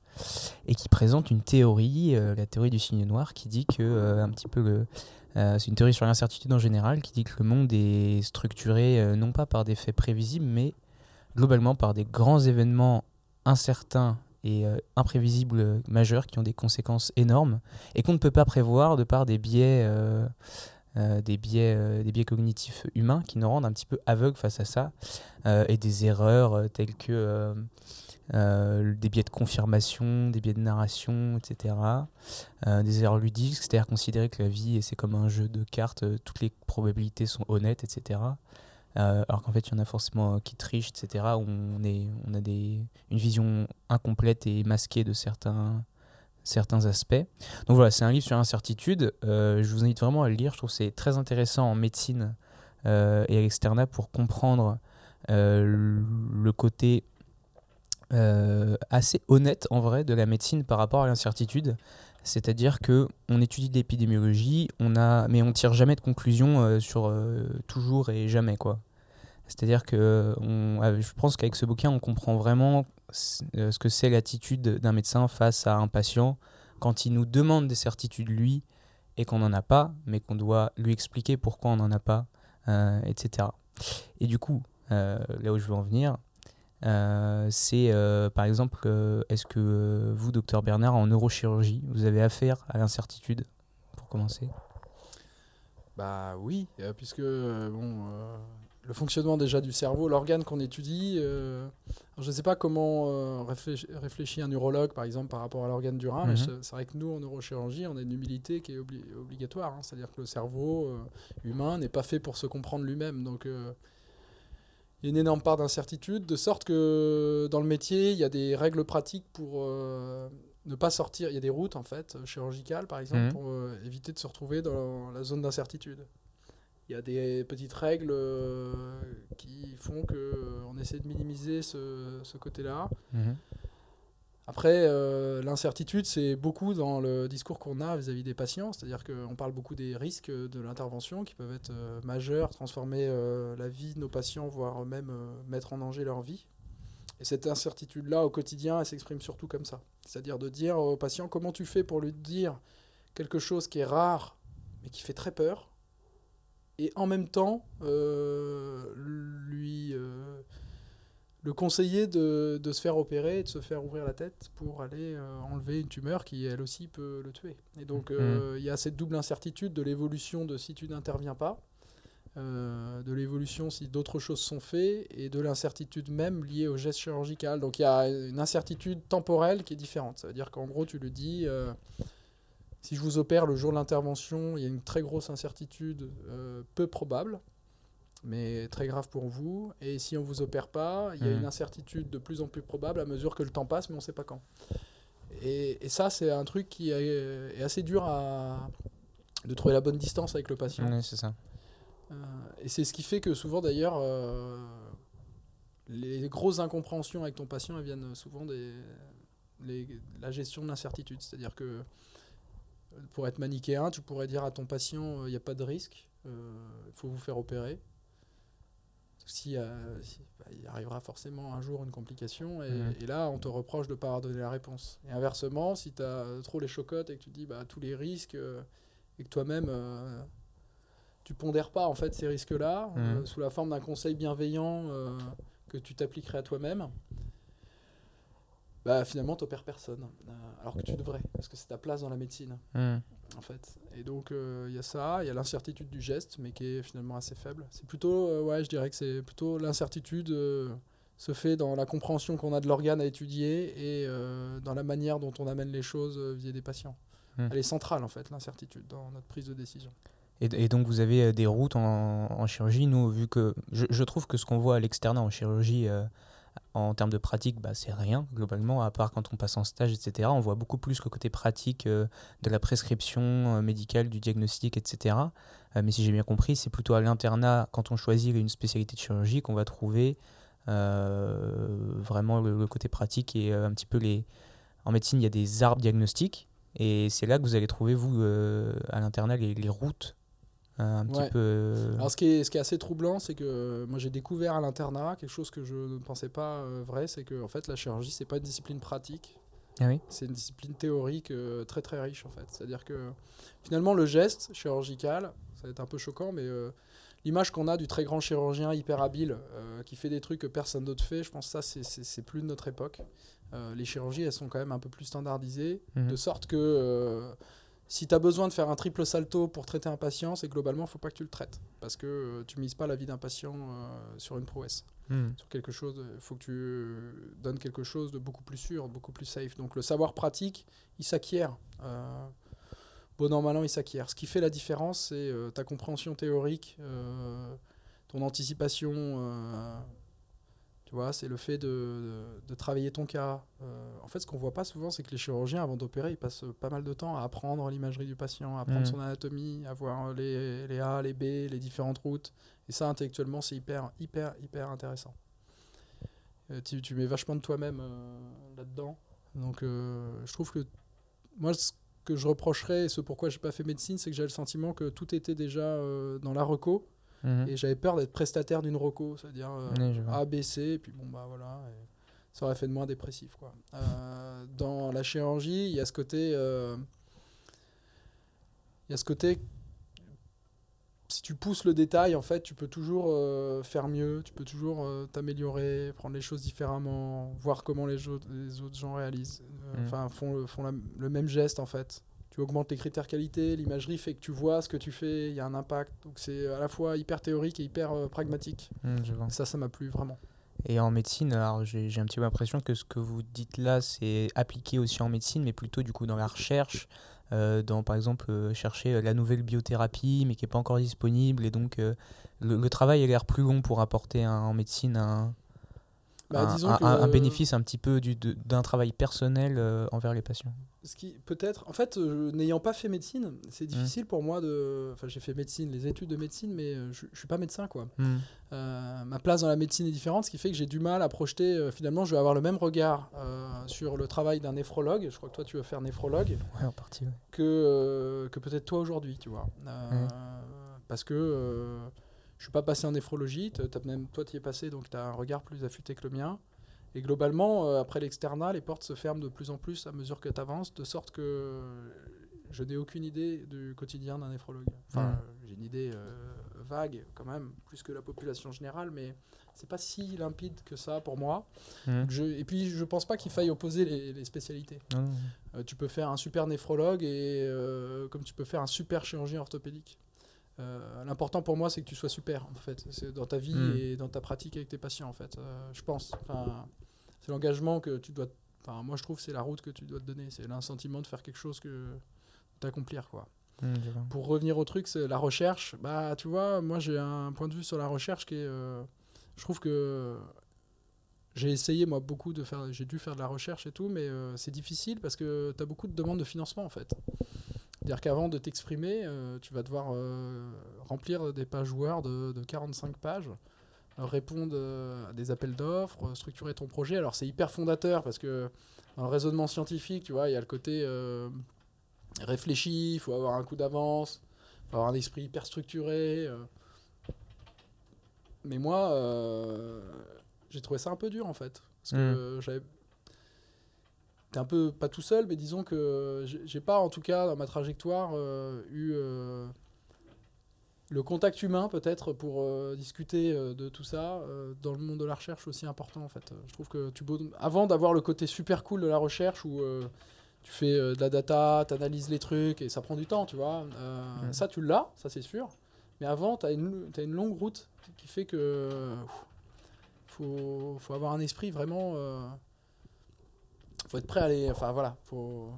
et qui présente une théorie, la théorie du signe noir, qui dit que un petit peu c'est une théorie sur l'incertitude en général, qui dit que le monde est structuré non pas par des faits prévisibles, mais globalement par des grands événements incertains et euh, imprévisibles euh, majeurs qui ont des conséquences énormes et qu'on ne peut pas prévoir de par des biais, euh, des biais, des biais cognitifs humains qui nous rendent un petit peu aveugles face à ça et des erreurs telles que des biais de confirmation, des biais de narration, etc. Des erreurs ludiques, c'est-à-dire considérer que la vie c'est comme un jeu de cartes, toutes les probabilités sont honnêtes, etc. Euh, alors qu'en fait, il y en a forcément euh, qui trichent, etc. où on, est, on a des, une vision incomplète et masquée de certains, certains aspects. Donc voilà, c'est un livre sur l'incertitude. Euh, je vous invite vraiment à le lire. Je trouve que c'est très intéressant en médecine et à l'externat pour comprendre le- côté assez honnête en vrai de la médecine par rapport à l'incertitude. C'est-à-dire que on étudie l'épidémiologie, on a, mais on tire jamais de conclusion euh, sur euh, toujours et jamais quoi. C'est-à-dire que euh, je pense qu'avec ce bouquin, on comprend vraiment ce que c'est l'attitude d'un médecin face à un patient quand il nous demande des certitudes lui et qu'on n'en a pas, mais qu'on doit lui expliquer pourquoi on n'en a pas, etc. Et du coup, là où je veux en venir, euh, c'est euh, par exemple, euh, est-ce que euh, vous, docteur Bernard, en neurochirurgie, vous avez affaire à l'incertitude, pour commencer? Bah oui, puisque bon, le fonctionnement déjà du cerveau, l'organe qu'on étudie, je ne sais pas comment réfléch- réfléchit un neurologue par exemple par rapport à l'organe du rein, mais Mhm. c'est c'est vrai que nous en neurochirurgie, on a une humilité qui est obli- obligatoire, hein. c'est-à-dire que le cerveau humain n'est pas fait pour se comprendre lui-même, donc il y a une énorme part d'incertitude, de sorte que dans le métier, il y a des règles pratiques pour euh, ne pas sortir, il y a des routes en fait, chirurgicales par exemple, Mhm. pour euh, éviter de se retrouver dans la zone d'incertitude. Il y a des petites règles euh, qui font que euh, on essaie de minimiser ce, ce côté-là. Mhm. Après, euh, l'incertitude, c'est beaucoup dans le discours qu'on a vis-à-vis des patients, c'est-à-dire qu'on parle beaucoup des risques de l'intervention qui peuvent être euh, majeurs, transformer euh, la vie de nos patients, voire même mettre en danger leur vie. Et cette incertitude-là, au quotidien, elle s'exprime surtout comme ça. C'est-à-dire de dire au patient comment tu fais pour lui dire quelque chose qui est rare, mais qui fait très peur, et en même temps lui le conseiller de, de se faire opérer et de se faire ouvrir la tête pour aller euh, enlever une tumeur qui elle aussi peut le tuer. Et donc euh, il y a cette double incertitude de l'évolution de si tu n'interviens pas, euh, de l'évolution si d'autres choses sont faites et de l'incertitude même liée au geste chirurgical. Donc il y a une incertitude temporelle qui est différente. Ça veut dire qu'en gros tu le dis, si je vous opère le jour de l'intervention, il y a une très grosse incertitude peu probable mais très grave pour vous. Et si on vous opère pas, il y a Mhm. une incertitude de plus en plus probable à mesure que le temps passe, mais on ne sait pas quand. Et, et ça, c'est un truc qui est, est assez dur à, de trouver la bonne distance avec le patient. Ouais, c'est ça. Euh, et c'est ce qui fait que souvent, d'ailleurs, euh, les grosses incompréhensions avec ton patient, elles viennent souvent des les- la gestion de l'incertitude. C'est-à-dire que euh, pour être manichéen, tu pourrais dire à ton patient, il n'y a pas de risque, il faut vous faire opérer. Si, euh, si- bah, il arrivera forcément un jour une complication, et, Mhm. et là, on te reproche de ne pas avoir donné la réponse. Et inversement, si tu as trop les chocottes et que tu dis bah, tous les risques, euh, et que toi-même, euh, tu pondères pas en fait ces risques-là, Mhm. sous la forme d'un conseil bienveillant que tu t'appliquerais à toi-même, bah, finalement, tu personne. alors que tu devrais, parce que c'est ta place dans la médecine Mhm. En fait. Et donc euh, il y a ça, il y a l'incertitude du geste, mais qui est finalement assez faible. C'est plutôt, euh, ouais, je dirais que c'est plutôt l'incertitude euh, se fait dans la compréhension qu'on a de l'organe à étudier et euh, dans la manière dont on amène les choses via des patients. Hmm. Elle est centrale en fait, l'incertitude dans notre prise de décision. Et, et donc vous avez des routes en, en chirurgie. Nous, vu que je, je trouve que ce qu'on voit à l'externat en chirurgie, en termes de pratique, bah, c'est rien globalement, à part quand on passe en stage, etc. On voit beaucoup plus le côté pratique euh, de la prescription euh, médicale, du diagnostic, etc. Euh, mais si j'ai bien compris, c'est plutôt à l'internat, quand on choisit une spécialité de chirurgie, qu'on va trouver vraiment le, côté pratique et un petit peu les. En médecine, il y a des arbres diagnostiques. Et c'est là que vous allez trouver, vous, à l'internat, les routes euh, un Ouais. petit peu. euh, Alors ce qui est, ce qui est assez troublant, c'est que euh, moi j'ai découvert à l'internat quelque chose que je ne pensais pas vrai, c'est que en fait la chirurgie c'est pas une discipline pratique, Ah oui c'est une discipline théorique euh, très très riche en fait. C'est-à-dire que finalement le geste chirurgical, ça va être un peu choquant, mais euh, l'image qu'on a du très grand chirurgien hyper habile euh, qui fait des trucs que personne d'autre fait, je pense que ça c'est- plus de notre époque. Les chirurgies elles sont quand même un peu plus standardisées, Mhm. de sorte que si tu as besoin de faire un triple salto pour traiter un patient, c'est globalement, il faut pas que tu le traites. Parce que euh, tu mises pas la vie d'un patient euh, sur une prouesse. Hmm. Sur quelque chose, il faut que tu euh, donnes quelque chose de beaucoup plus sûr, beaucoup plus safe. Donc le savoir pratique, il s'acquiert. Euh, bon an, mal an, il s'acquiert. Ce qui fait la différence, c'est euh, ta compréhension théorique, euh, ton anticipation. Tu vois, c'est le fait de, de- de travailler ton cas. Euh, en fait, ce qu'on voit pas souvent, c'est que les chirurgiens, avant d'opérer, ils passent pas mal de temps à apprendre l'imagerie du patient, à apprendre Mhm. son anatomie, à voir les, les A, les B, les différentes routes. Et ça, intellectuellement, c'est hyper, hyper, hyper intéressant. Euh, tu, tu mets vachement de toi-même euh, là-dedans. Donc, je trouve que moi, ce que je reprocherais, et ce pourquoi j'ai pas fait médecine, c'est que j'avais le sentiment que tout était déjà dans la reco. Mhm. Et j'avais peur d'être prestataire d'une reco, c'est-à-dire euh. A, B, C, et puis bon, bah voilà. et ça aurait fait de moi un dépressif, quoi. Euh, dans la chirurgie, il y a ce côté. euh, Il y a ce côté. Si tu pousses le détail, en fait, tu peux toujours euh, faire mieux, tu peux toujours euh, t'améliorer, prendre les choses différemment, voir comment les, les autres gens réalisent, euh, Mm. enfin font, le, font la- le même geste, en fait. Tu augmentes les critères qualité, l'imagerie fait que tu vois ce que tu fais, il y a un impact. Donc c'est à la fois hyper théorique et hyper euh, pragmatique. Je vois. Ça, ça m'a plu vraiment. Et en médecine, j'ai un petit peu l'impression que ce que vous dites là, c'est appliqué aussi en médecine, mais plutôt du coup dans la recherche, euh, dans par exemple euh, chercher la nouvelle biothérapie, mais qui n'est pas encore disponible. Et donc le, le travail a l'air plus long pour apporter un- en médecine un, Bah, un, disons un- que, un bénéfice un petit peu du- d'un travail personnel envers les patients. Ce qui peut-être, en fait, euh, n'ayant pas fait médecine, c'est difficile pour moi de. Enfin, j'ai fait médecine, les études de médecine, mais euh, je, je suis pas médecin, quoi. Hmm. Euh, ma place dans la médecine est différente, ce qui fait que j'ai du mal à projeter. euh, finalement, je vais avoir le même regard sur le travail d'un néphrologue. Je crois que toi, tu vas faire néphrologue Ouais, en partie. ouais. que que peut-être toi aujourd'hui, tu vois. Ouais. Parce que je suis pas passé en néphrologie. t'as même toi, tu y es passé, donc tu as un regard plus affûté que le mien. Et globalement, euh, après l'externat, les portes se ferment de plus en plus à mesure que tu avances, de sorte que je n'ai aucune idée du quotidien d'un néphrologue. Enfin, Mm. euh, j'ai une idée euh, vague quand même, plus que la population générale, mais c'est pas si limpide que ça pour moi. Hmm. Je- et puis, je pense pas qu'il faille opposer les, les spécialités. Euh, tu peux faire un super néphrologue et euh, comme tu peux faire un super chirurgien orthopédique. Euh, L'important pour moi, c'est que tu sois super en fait, c'est dans ta vie Mm. et dans ta pratique avec tes patients en fait. Euh, je pense. Enfin, c'est l'engagement que tu dois. Enfin, moi, je trouve que c'est la route que tu dois te donner. C'est l'insentiment de faire quelque chose que d'accomplir quoi. Vois. Pour revenir au truc, c'est la recherche. Bah, tu vois, moi j'ai un point de vue sur la recherche qui est. euh, je trouve que j'ai essayé, moi, beaucoup de faire. J'ai dû faire de la recherche et tout, mais euh, c'est difficile parce que tu as beaucoup de demandes de financement en fait. C'est-à-dire qu'avant de t'exprimer, euh, tu vas devoir euh, remplir des pages Word de, de 45 pages, répondre euh, à des appels d'offres, euh, structurer ton projet. Alors c'est hyper fondateur parce que dans le raisonnement scientifique, tu vois, il y a le côté euh, réfléchi, il faut avoir un coup d'avance, il faut avoir un esprit hyper structuré. euh. Mais moi, euh, j'ai trouvé ça un peu dur en fait. Parce que Mm. euh, j'avais. T'es un peu pas tout seul, mais disons que j'ai pas, en tout cas, dans ma trajectoire, euh, eu euh, le contact humain peut-être pour euh, discuter euh, de tout ça euh, dans le monde de la recherche aussi important en fait. Je trouve que tu avant d'avoir le côté super cool de la recherche où tu fais de la data, tu analyses les trucs et ça prend du temps, tu vois. Ça tu l'as, ça c'est sûr. Mais avant, tu as une, longue route qui fait que pff, faut, faut avoir un esprit vraiment. faut être prêt à aller. Enfin voilà, faut.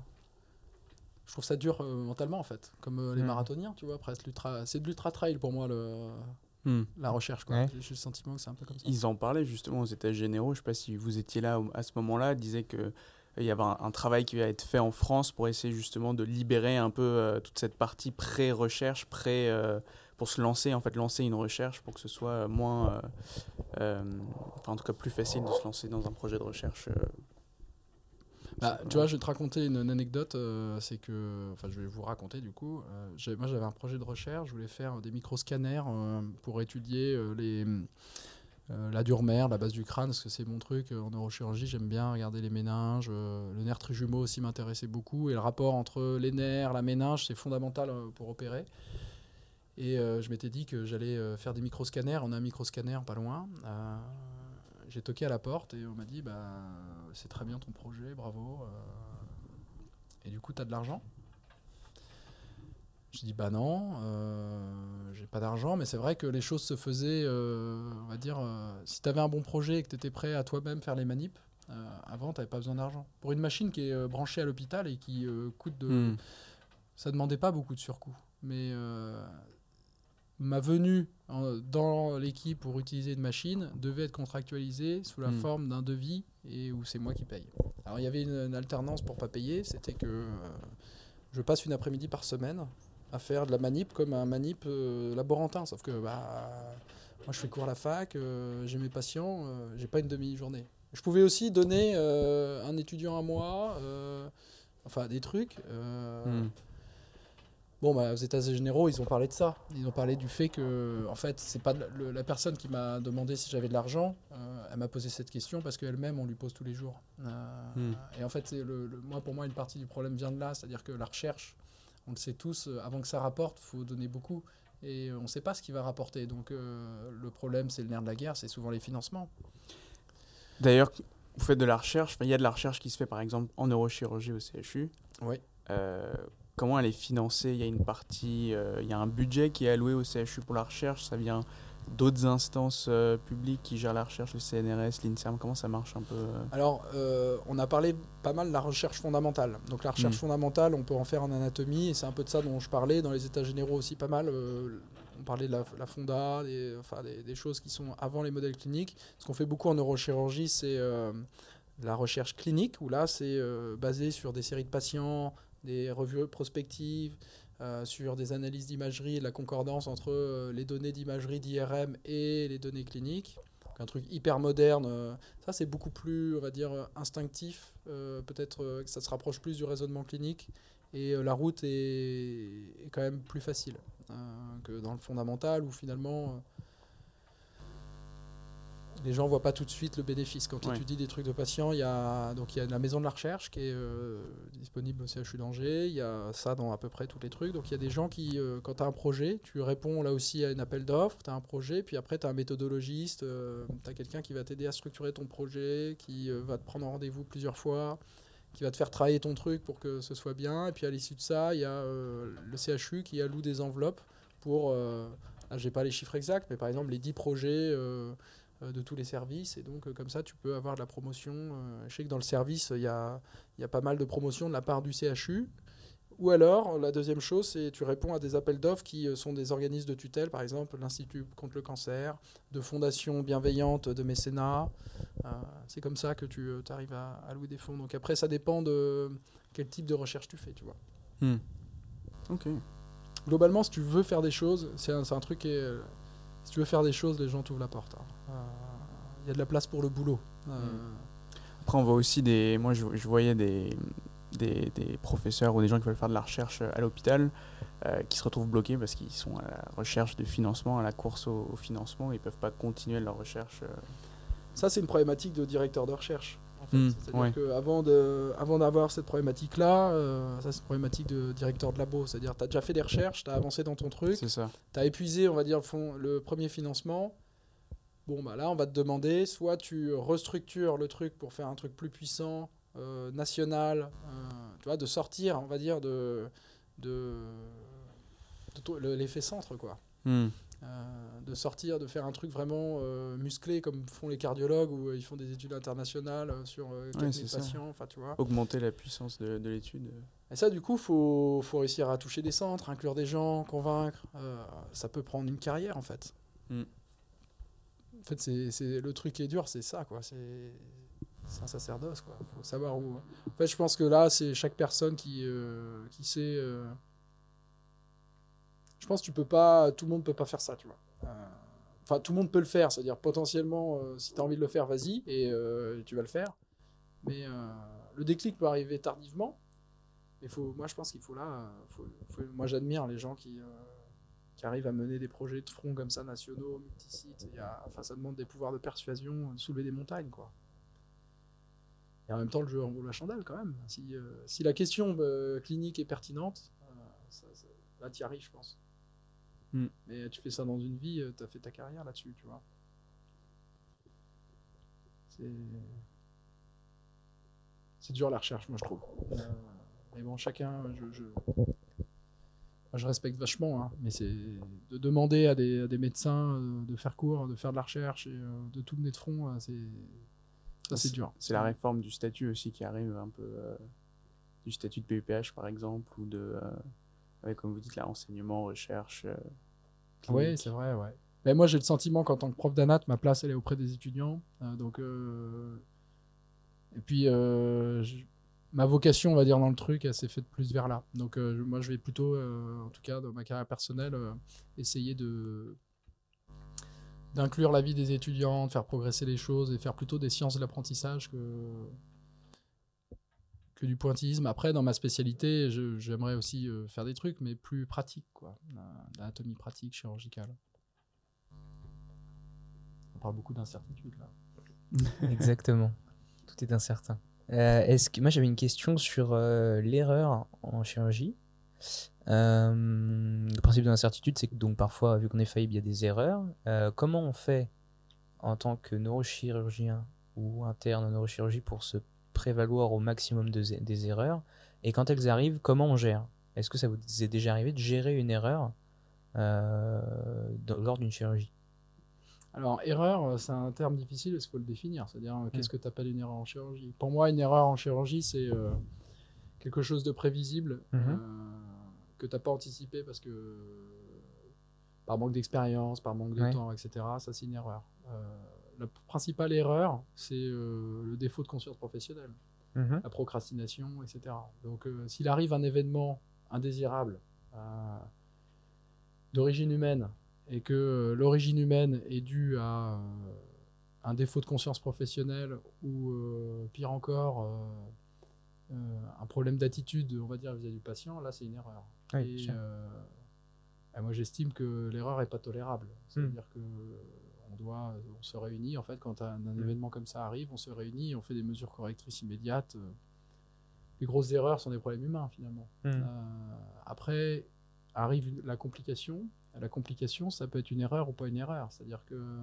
Je trouve ça dur euh, mentalement en fait, comme euh, les Mhm. marathoniens, tu vois, presque l'ultra. C'est de l'ultra trail pour moi le Hmm. la recherche quoi. Ouais. J'ai le sentiment que c'est un peu comme ça. Ils en parlaient justement aux États généraux. Je ne sais pas si vous étiez là à ce moment-là. Ils disaient que euh, il y avait un, un travail qui va être fait en France pour essayer justement de libérer un peu euh, toute cette partie pré-recherche, pré, euh, pour se lancer, en fait, lancer une recherche pour que ce soit moins, euh, enfin, en tout cas plus facile de se lancer dans un projet de recherche. Bah, tu vois, je vais te raconter une, une anecdote. euh, c'est que, enfin, je vais vous raconter du coup. euh, moi, j'avais un projet de recherche. Je voulais faire des microscanners euh, pour étudier les la dure mère, la base du crâne, parce que c'est mon truc en neurochirurgie. J'aime bien regarder les méninges. le nerf trijumeau aussi m'intéressait beaucoup. Et le rapport entre les nerfs, la méninge, c'est fondamental pour opérer. Et je m'étais dit que j'allais faire des microscanners. On a un microscanner pas loin. J'ai toqué à la porte et on m'a dit bah, c'est très bien ton projet, bravo. euh, et du coup, tu as de l'argent? J'ai dit bah non, euh, j'ai pas d'argent, mais c'est vrai que les choses se faisaient, euh, on va dire, si tu avais un bon projet et que tu étais prêt à toi-même faire les manips, avant, tu pas besoin d'argent. Pour une machine qui est branchée à l'hôpital et qui coûte de. Hmm. Ça demandait pas beaucoup de surcoût. Mais ma venue en- dans l'équipe pour utiliser une machine devait être contractualisée sous la Hmm. forme d'un devis et où c'est moi qui paye. Alors il y avait une, une alternance pour pas payer, c'était que euh, je passe une après-midi par semaine à faire de la manip comme un manip euh, laborantin, sauf que bah, moi je fais cours à la fac, euh, j'ai mes patients, euh, j'ai pas une demi-journée. Je pouvais aussi donner un étudiant à moi, enfin des trucs. Hmm. Bon, bah, aux États généraux, ils ont parlé de ça. Ils ont parlé du fait que, en fait, c'est pas le- la personne qui m'a demandé si j'avais de l'argent. euh, elle m'a posé cette question parce qu'elle-même, on lui pose tous les jours. Euh, Hmm. Et en fait, c'est le, le- moi, pour moi, une partie du problème vient de là, c'est-à-dire que la recherche, on le sait tous, euh, avant que ça rapporte, faut donner beaucoup. Et on ne sait pas ce qui va rapporter. Donc, euh, le problème, c'est le nerf de la guerre, c'est souvent les financements. D'ailleurs, vous faites de la recherche. Il y a de la recherche qui se fait par exemple en neurochirurgie au CHU. Oui. Comment elle est financée Il y a une partie, euh, il y a un budget qui est alloué au CHU pour la recherche, ça vient d'autres instances euh, publiques qui gèrent la recherche, le CNRS, l'INSERM, comment ça marche un peu euh Alors, euh, on a parlé pas mal de la recherche fondamentale. Donc la recherche Mm. fondamentale, on peut en faire en anatomie, et c'est un peu de ça dont je parlais dans les états généraux aussi pas mal. On parlait de la, la fonda, des, enfin, des, des choses qui sont avant les modèles cliniques. Ce qu'on fait beaucoup en neurochirurgie, c'est la recherche clinique, où là, c'est basé sur des séries de patients, des revues prospectives, euh, sur des analyses d'imagerie et la concordance entre euh, les données d'imagerie d'IRM et les données cliniques. Donc, un truc hyper moderne. euh, ça, c'est beaucoup plus, on va dire, instinctif. Peut-être que ça se rapproche plus du raisonnement clinique. Et la route est, est quand même plus facile euh, que dans le fondamental où finalement les gens voient pas tout de suite le bénéfice. Quand tu Ouais. étudies des trucs de patients, il y a donc il y a la maison de la recherche qui est euh, disponible au CHU d'Angers. Il y a ça dans à peu près tous les trucs. Donc il y a des gens qui, euh, quand tu as un projet, tu réponds là aussi à un appel d'offres, tu as un projet, puis après tu as un méthodologiste, tu as quelqu'un qui va t'aider à structurer ton projet, qui euh, va te prendre rendez-vous plusieurs fois, qui va te faire travailler ton truc pour que ce soit bien. Et puis à l'issue de ça, il y a euh, le CHU qui alloue des enveloppes pour, euh, là j'ai pas les chiffres exacts, mais par exemple les 10 projets euh, euh, de tous les services. Et donc euh, comme ça, tu peux avoir de la promotion. Euh, je sais que dans le service, il y a, il y a pas mal de promotions de la part du CHU. Ou alors, la deuxième chose, c'est tu réponds à des appels d'offres qui euh, sont des organismes de tutelle, par exemple l'Institut contre le cancer, de fondations bienveillantes, de mécénat. Euh, c'est comme ça que tu arrives à, à louer des fonds. Donc après, ça dépend de quel type de recherche tu fais, tu vois. Hmm. Ok. Globalement, si tu veux faire des choses, c'est un, c'est un truc qui est, euh, Si tu veux faire des choses, les gens t'ouvrent la porte. hein. Euh, Il y a de la place pour le boulot. Euh, Après, on voit aussi des. Moi, je, je voyais des, des, des professeurs ou des gens qui veulent faire de la recherche à l'hôpital euh, qui se retrouvent bloqués parce qu'ils sont à la recherche de financement, à la course au, au financement. Ils peuvent pas continuer leur recherche. euh. Ça, c'est une problématique de directeur de recherche. En fait. Mm, C'est-à-dire ouais. qu'avant avant d'avoir cette problématique-là, euh, ça, c'est une problématique de directeur de labo. C'est-à-dire tu as déjà fait des recherches, tu as avancé dans ton truc, tu as épuisé, on va dire, le, fond, le premier financement. Bon, bah là, on va te demander, soit tu restructures le truc pour faire un truc plus puissant, euh, national, euh, tu vois, de sortir, on va dire, de, de, de l'effet centre, quoi. Hmm. Euh, de sortir, de faire un truc vraiment euh, musclé comme font les cardiologues où euh, ils font des études internationales sur 4000 c'est ça. patients, enfin tu vois. Augmenter la puissance de, de l'étude. Et ça du coup, faut, faut réussir à toucher des centres, inclure des gens, convaincre. ça peut prendre une carrière en fait. Mm. En fait, c'est, le truc qui est dur, c'est ça quoi. C'est, un sacerdoce quoi. Faut savoir où. En fait, je pense que là, c'est chaque personne qui, qui sait. Je pense que tu peux pas, tout le monde peut pas faire ça, tu vois. Euh, Enfin, tout le monde peut le faire, c'est-à-dire potentiellement, euh, si tu as envie de le faire, vas-y et euh, tu vas le faire. Mais le déclic peut arriver tardivement. Mais faut, moi, je pense qu'il faut là. moi, j'admire les gens qui, arrivent à mener des projets de front comme ça, nationaux, multisites. Enfin, ça demande des pouvoirs de persuasion, soulever des montagnes, quoi. Et en même temps, le jeu en vaut la chandelle quand même. Si, la question clinique est pertinente, là, tu y arrives, je pense. Mm. Mais tu fais ça dans une vie, tu as fait ta carrière là-dessus, tu vois. C'est. C'est dur la recherche, moi je trouve. Euh, mais bon, chacun, je, je, moi, je respecte vachement, hein, mais c'est de demander à des, à des médecins euh, de faire cours, de faire de la recherche et euh, de tout mener de front, euh, c'est ça c'est dur. C'est la réforme du statut aussi qui arrive un peu. euh, du statut de PUPH par exemple, ou de. euh, ouais, comme vous dites, là, enseignement, recherche. Oui, c'est vrai, ouais. Mais moi, j'ai le sentiment qu'en tant que prof d'anat, ma place, elle est auprès des étudiants. Euh, donc, euh, et puis, euh, je- ma vocation, on va dire, dans le truc, elle s'est faite plus vers là. Donc, moi, je vais plutôt, en tout cas, dans ma carrière personnelle, essayer de d'inclure la vie des étudiants, de faire progresser les choses et faire plutôt des sciences de l'apprentissage que que du pointillisme. Après, dans ma spécialité, j'aimerais aussi euh, faire des trucs, mais plus pratiques, quoi. L'anatomie pratique, chirurgicale. On parle beaucoup d'incertitude, là. Exactement. Tout est incertain. Euh, est-ce que moi j'avais une question sur euh, l'erreur en chirurgie. Euh, le principe de l'incertitude, c'est que donc parfois, vu qu'on est faillible, il y a des erreurs. Euh, comment on fait en tant que neurochirurgien ou interne en neurochirurgie pour se prévaloir au maximum de des erreurs Et quand elles arrivent, comment on gère? Est-ce que ça vous est déjà arrivé de gérer une erreur euh, dans- lors d'une chirurgie? Alors, erreur, euh, c'est un terme difficile parce qu'il faut le définir. C'est-à-dire, euh, qu'est-ce que tu appelles une erreur en chirurgie? Pour moi, une erreur en chirurgie, c'est euh, quelque chose de prévisible Mhm. euh, que tu n'as pas anticipé parce que par manque d'expérience, par manque de Ouais. temps, etc. Ça, c'est une erreur. Euh, la principale erreur, c'est euh, le défaut de conscience professionnelle, Mhm. la procrastination, etc. Donc, euh, s'il arrive un événement indésirable euh, d'origine humaine et que l'origine humaine est due à un défaut de conscience professionnelle ou pire encore un problème d'attitude on va dire vis-à-vis du patient là c'est une erreur. Oui, et, moi j'estime que l'erreur est pas tolérable. C'est à dire que on doit on se réunit en fait quand un, un Mm. événement comme ça arrive on se réunit on fait des mesures correctrices immédiates euh. les grosses erreurs sont des problèmes humains finalement Mhm. euh, après arrive la complication. La complication, ça peut être une erreur ou pas une erreur. C'est-à-dire que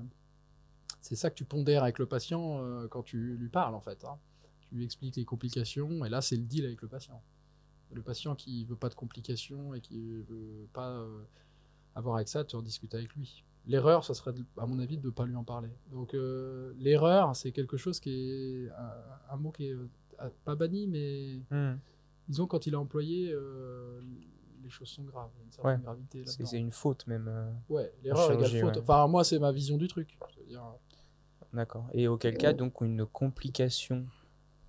c'est ça que tu pondères avec le patient euh, quand tu lui parles, en fait. hein. Tu lui expliques les complications, et là, c'est le deal avec le patient. Le patient qui veut pas de complications et qui veut pas euh, avoir avec ça, tu en discutes avec lui. L'erreur, ça serait, à mon avis, de ne pas lui en parler. Donc, euh, l'erreur, c'est quelque chose qui est un, un mot qui est euh, pas banni, mais Mhm. disons quand il est employé, euh, les choses sont graves. Il y a une certaine Ouais. gravité C'est une faute même. Ouais, l'erreur égale faute. ouais. Enfin, moi, c'est ma vision du truc. D'accord. Et auquel cas, donc, une complication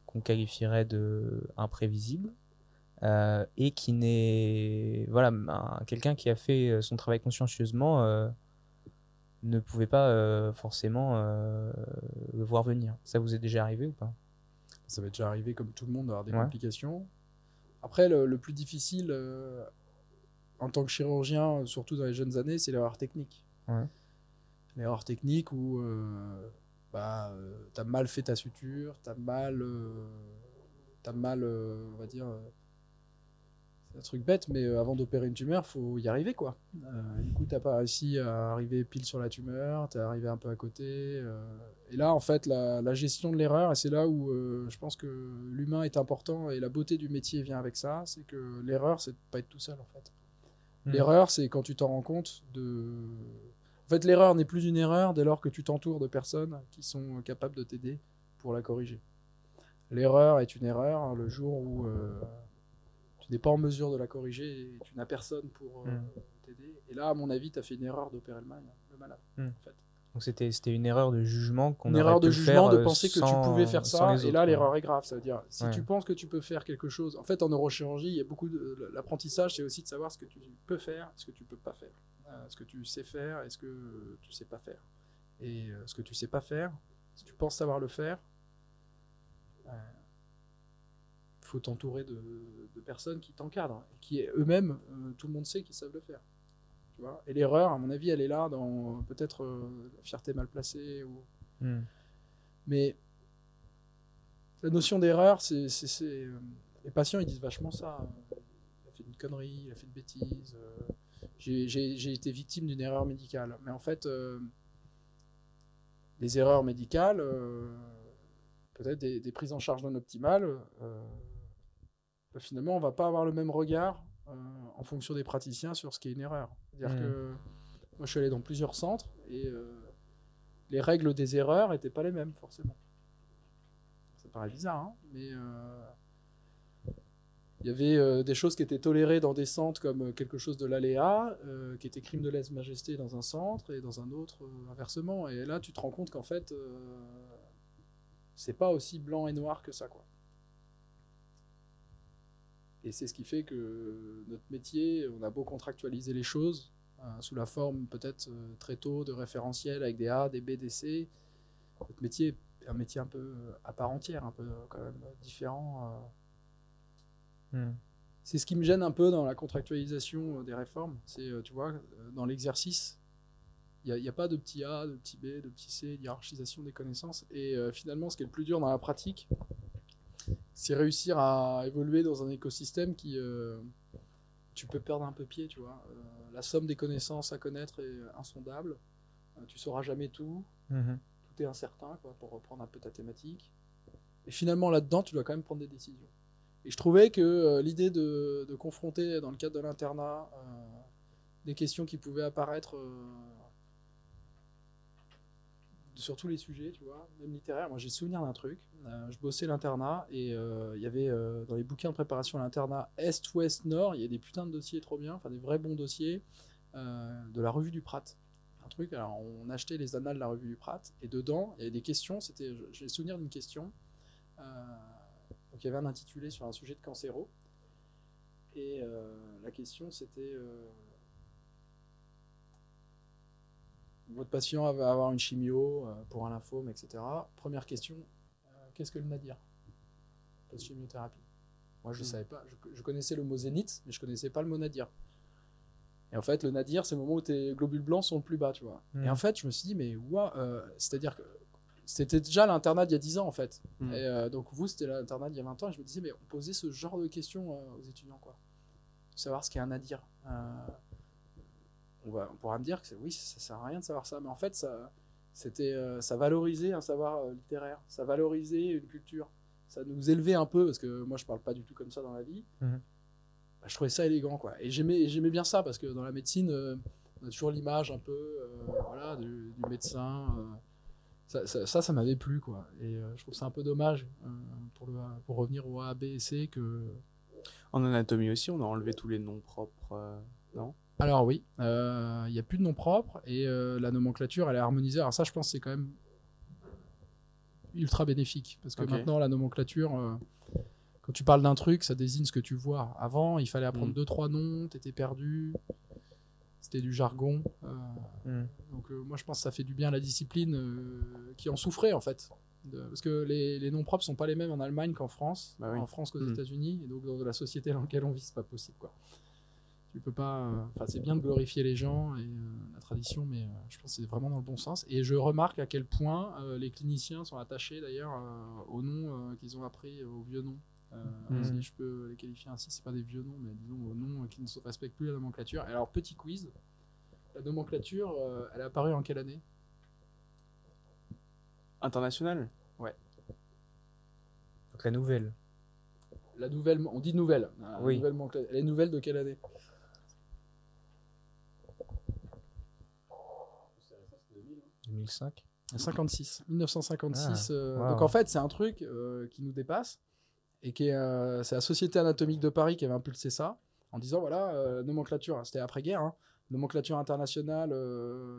qu'on qualifierait de imprévisible euh, et qui n'est. Voilà, un- quelqu'un qui a fait son travail consciencieusement euh, ne pouvait pas euh, forcément euh, le voir venir. Ça vous est déjà arrivé ou pas? Ça va déjà arriver comme tout le monde d'avoir des Ouais. complications. Après, le, le plus difficile euh, en tant que chirurgien, surtout dans les jeunes années, c'est l'erreur technique. Ouais. L'erreur technique où bah, tu as mal fait ta suture, tu as mal, t'as mal on va dire, un truc bête, mais euh, avant d'opérer une tumeur, faut y arriver quoi. Euh, du coup, t'as pas réussi à arriver pile sur la tumeur, t'es arrivé un peu à côté. euh, et là, en fait, la, la gestion de l'erreur, et c'est là où euh, je pense que l'humain est important et la beauté du métier vient avec ça, c'est que l'erreur, c'est de pas être tout seul en fait. Mhm. L'erreur, c'est quand tu t'en rends compte de. En fait, l'erreur n'est plus une erreur dès lors que tu t'entoures de personnes qui sont capables de t'aider pour la corriger. L'erreur est une erreur le jour où tu n'es pas en mesure de la corriger et tu n'as personne pour euh, Mm. t'aider. Et là, à mon avis, tu as fait une erreur d'opérer le, mal- le malade. Mm. En fait. Donc c'était une erreur de jugement qu'on Une aurait erreur pu de jugement de euh, penser que tu pouvais faire ça, et là, l'erreur est grave. Ça veut dire, si Ouais. tu penses que tu peux faire quelque chose. En fait, en neurochirurgie, il y a beaucoup de. L'apprentissage, c'est aussi de savoir ce que tu peux faire, ce que tu peux pas faire. Euh, ce que tu sais faire et ce que tu sais pas faire. Et euh, ce que tu sais pas faire, si tu penses savoir le faire, faut t'entourer de, de personnes qui t'encadrent, qui eux-mêmes, euh, tout le monde sait qu'ils savent le faire. Tu vois? Et l'erreur, à mon avis, elle est là dans peut-être euh, la fierté mal placée ou Hmm. mais la notion d'erreur, c'est. euh, Les patients, ils disent vachement ça. Il a fait une connerie, il a fait une bêtise. j'ai- été victime d'une erreur médicale. Mais en fait, les erreurs médicales, peut-être des, des prises en charge non optimales, euh, finalement, on va pas avoir le même regard euh, en fonction des praticiens sur ce qui est une erreur. C'est-à-dire Mhm. que moi, je suis allé dans plusieurs centres et euh, les règles des erreurs n'étaient pas les mêmes, forcément. Ça paraît bizarre, hein, mais euh, il y avait des choses qui étaient tolérées dans des centres comme quelque chose de l'aléa, qui était crime de lèse-majesté dans un centre et dans un autre inversement. Et là, tu te rends compte qu'en fait, c'est pas aussi blanc et noir que ça, quoi. Et c'est ce qui fait que notre métier, on a beau contractualiser les choses, euh, sous la forme peut-être euh, très tôt de référentiels avec des A, des B, des C. Notre métier est un métier un peu euh, à part entière, un peu euh, quand même différent. Hmm. C'est ce qui me gêne un peu dans la contractualisation des réformes. C'est, tu vois, dans l'exercice, il n'y a, pas de petit A, de petit B, de petit C, d'hierarchisation des connaissances. Et euh, finalement, ce qui est le plus dur dans la pratique, c'est réussir à évoluer dans un écosystème qui, euh, tu peux perdre un peu pied, tu vois. Euh, la somme des connaissances à connaître est insondable. Euh, tu sauras jamais tout. Mhm. Tout est incertain, quoi, pour reprendre un peu ta thématique. Et finalement, là-dedans, tu dois quand même prendre des décisions. Et je trouvais que euh, l'idée de, de confronter dans le cadre de l'internat des questions qui pouvaient apparaître sur tous les sujets, tu vois, même littéraire. Moi, j'ai souvenir d'un truc. Euh, je bossais l'internat et euh, il y avait euh, dans les bouquins de préparation à l'internat Est, Ouest, Nord, il y a des putains de dossiers trop bien, enfin des vrais bons dossiers euh, de la revue du Prat. Un truc, alors on achetait les annales de la revue du Prat et dedans, il y avait des questions. C'était, j'ai souvenir d'une question. Euh, donc il y avait un intitulé sur un sujet de cancéro. Et euh, la question c'était votre patient va avoir une chimio euh, pour un lymphome, etc. Première question, euh, qu'est-ce que le nadir? Post-chimiothérapie. Moi je ne Hmm. savais pas, je, je connaissais le mot zénith, mais je connaissais pas le mot nadir. Et en fait, le nadir, c'est le moment où tes globules blancs sont le plus bas, tu vois. Hmm. Et en fait, je me suis dit, mais euh, c'est-à-dire que c'était déjà l'internat d'il y a 10 ans, en fait. Hmm. Et euh, donc vous, c'était l'internat d'il y a 20 ans, et je me disais, mais on posait ce genre de questions euh, aux étudiants, quoi. Savoir ce qu'est un nadir. On, va, on pourra me dire que oui, ça, sert à rien de savoir ça, mais en fait, ça, c'était, euh, ça valorisait un savoir euh, littéraire, ça valorisait une culture, ça nous élevait un peu, parce que moi, je parle pas du tout comme ça dans la vie. Mhm. Bah, je trouvais ça élégant, quoi. Et j'aimais, j'aimais bien ça, parce que dans la médecine, euh, on a toujours l'image un peu, euh, voilà, du, du médecin. euh, ça, ça, ça, ça m'avait plu, quoi. Et je trouve ça un peu dommage, pour, le, pour revenir au A, B et C, que... En anatomie aussi, on a enlevé tous les noms propres. non? Alors oui, euh, il n'y a plus de nom propre, et euh, la nomenclature, elle est harmonisée. Alors ça, je pense, que c'est quand même ultra bénéfique, parce que maintenant, la nomenclature... euh, quand tu parles d'un truc, ça désigne ce que tu vois. Avant, il fallait apprendre Mm. deux, trois noms, t'étais perdu. C'était du jargon. Hmm. Donc moi je pense que ça fait du bien à la discipline qui en souffrait en fait. De- parce que les, les noms propres sont pas les mêmes en Allemagne qu'en France, Bah oui. en France qu'aux Mm. États-Unis, et donc dans la société dans laquelle on vit c'est pas possible quoi. Tu peux pas. euh, Enfin c'est bien de glorifier les gens et euh, la tradition, mais euh, je pense que c'est vraiment dans le bon sens. Et je remarque à quel point euh, les cliniciens sont attachés d'ailleurs euh, aux noms euh, qu'ils ont appris aux vieux noms. Euh, Mm. Si je peux les qualifier ainsi, c'est pas des vieux noms, mais disons aux noms qui ne se respectent plus la nomenclature. Et alors petit quiz. La nomenclature, euh, elle est apparue en quelle année? International? Donc la nouvelle. La nouvelle, on dit nouvelle. La Oui. nouvelle. Elle est nouvelle de quelle année? 2005. 56. 1956. euh, wow. Donc en fait, c'est un truc euh, qui nous dépasse et qui est, euh, c'est la Société anatomique de Paris qui avait impulsé ça en disant voilà, euh, nomenclature, c'était après-guerre, hein, nomenclature internationale,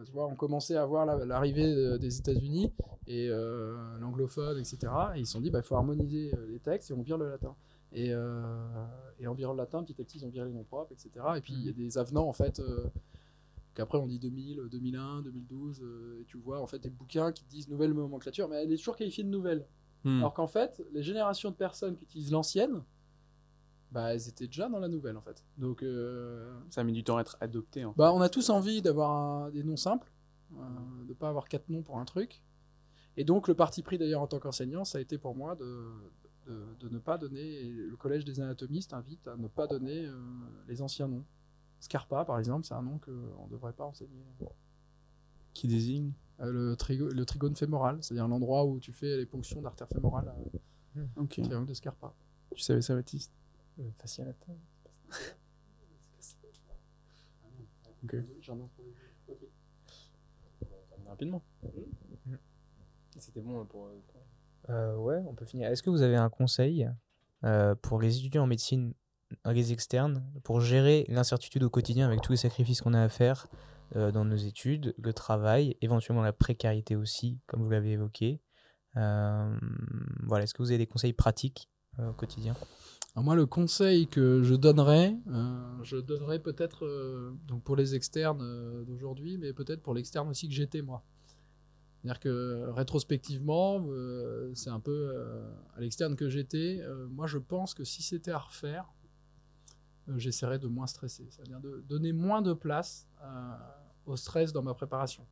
tu vois, on commençait à voir la- l'arrivée des États-Unis et l'anglophone, etc. Et ils se sont dit, bah, il faut harmoniser les textes et on vire le latin. Et, et en virant le latin, petit à petit, ils ont viré les noms propres, etc. Et puis il y a des avenants, en fait, qu'après on dit 2000, 2001, 2012, euh, et tu vois, en fait, des bouquins qui disent nouvelle nomenclature, mais elle est toujours qualifiée de nouvelle. Hmm. Alors qu'en fait, les générations de personnes qui utilisent l'ancienne, bah, elles étaient déjà dans la nouvelle, en fait. Donc, euh, Ça a mis du temps à être adopté. bah, on a tous envie d'avoir des noms simples, euh, de pas avoir quatre noms pour un truc. Et donc, le parti pris d'ailleurs en tant qu'enseignant, ça a été pour moi de, de, de ne pas donner. le collège des anatomistes invite à ne pas donner euh, les anciens noms. Scarpa, par exemple, c'est un nom qu'on ne devrait pas enseigner. Qui désigne Euh, le, trigo- le trigone fémoral, c'est-à-dire l'endroit où tu fais les ponctions d'artère fémorale, euh, Ok. triangle de Scarpa. Tu savais ça, Baptiste? Le. Ok. J'en ai entendu. Ok. Rapidement. C'était bon pour. Euh, ouais, on peut finir. Est-ce que vous avez un conseil euh, pour les étudiants en médecine, euh, les externes, pour gérer l'incertitude au quotidien avec tous les sacrifices qu'on a à faire euh, dans nos études, le travail, éventuellement la précarité aussi, comme vous l'avez évoqué Euh, Voilà, est-ce que vous avez des conseils pratiques euh, au quotidien? Moi, le conseil que je donnerais, je donnerais peut-être donc pour les externes d'aujourd'hui, mais peut-être pour l'externe aussi que j'étais moi. C'est-à-dire que rétrospectivement, c'est un peu à l'externe que j'étais. moi, je pense que si c'était à refaire, euh, j'essaierais de moins stresser, c'est-à-dire de donner moins de place euh, au stress dans ma préparation.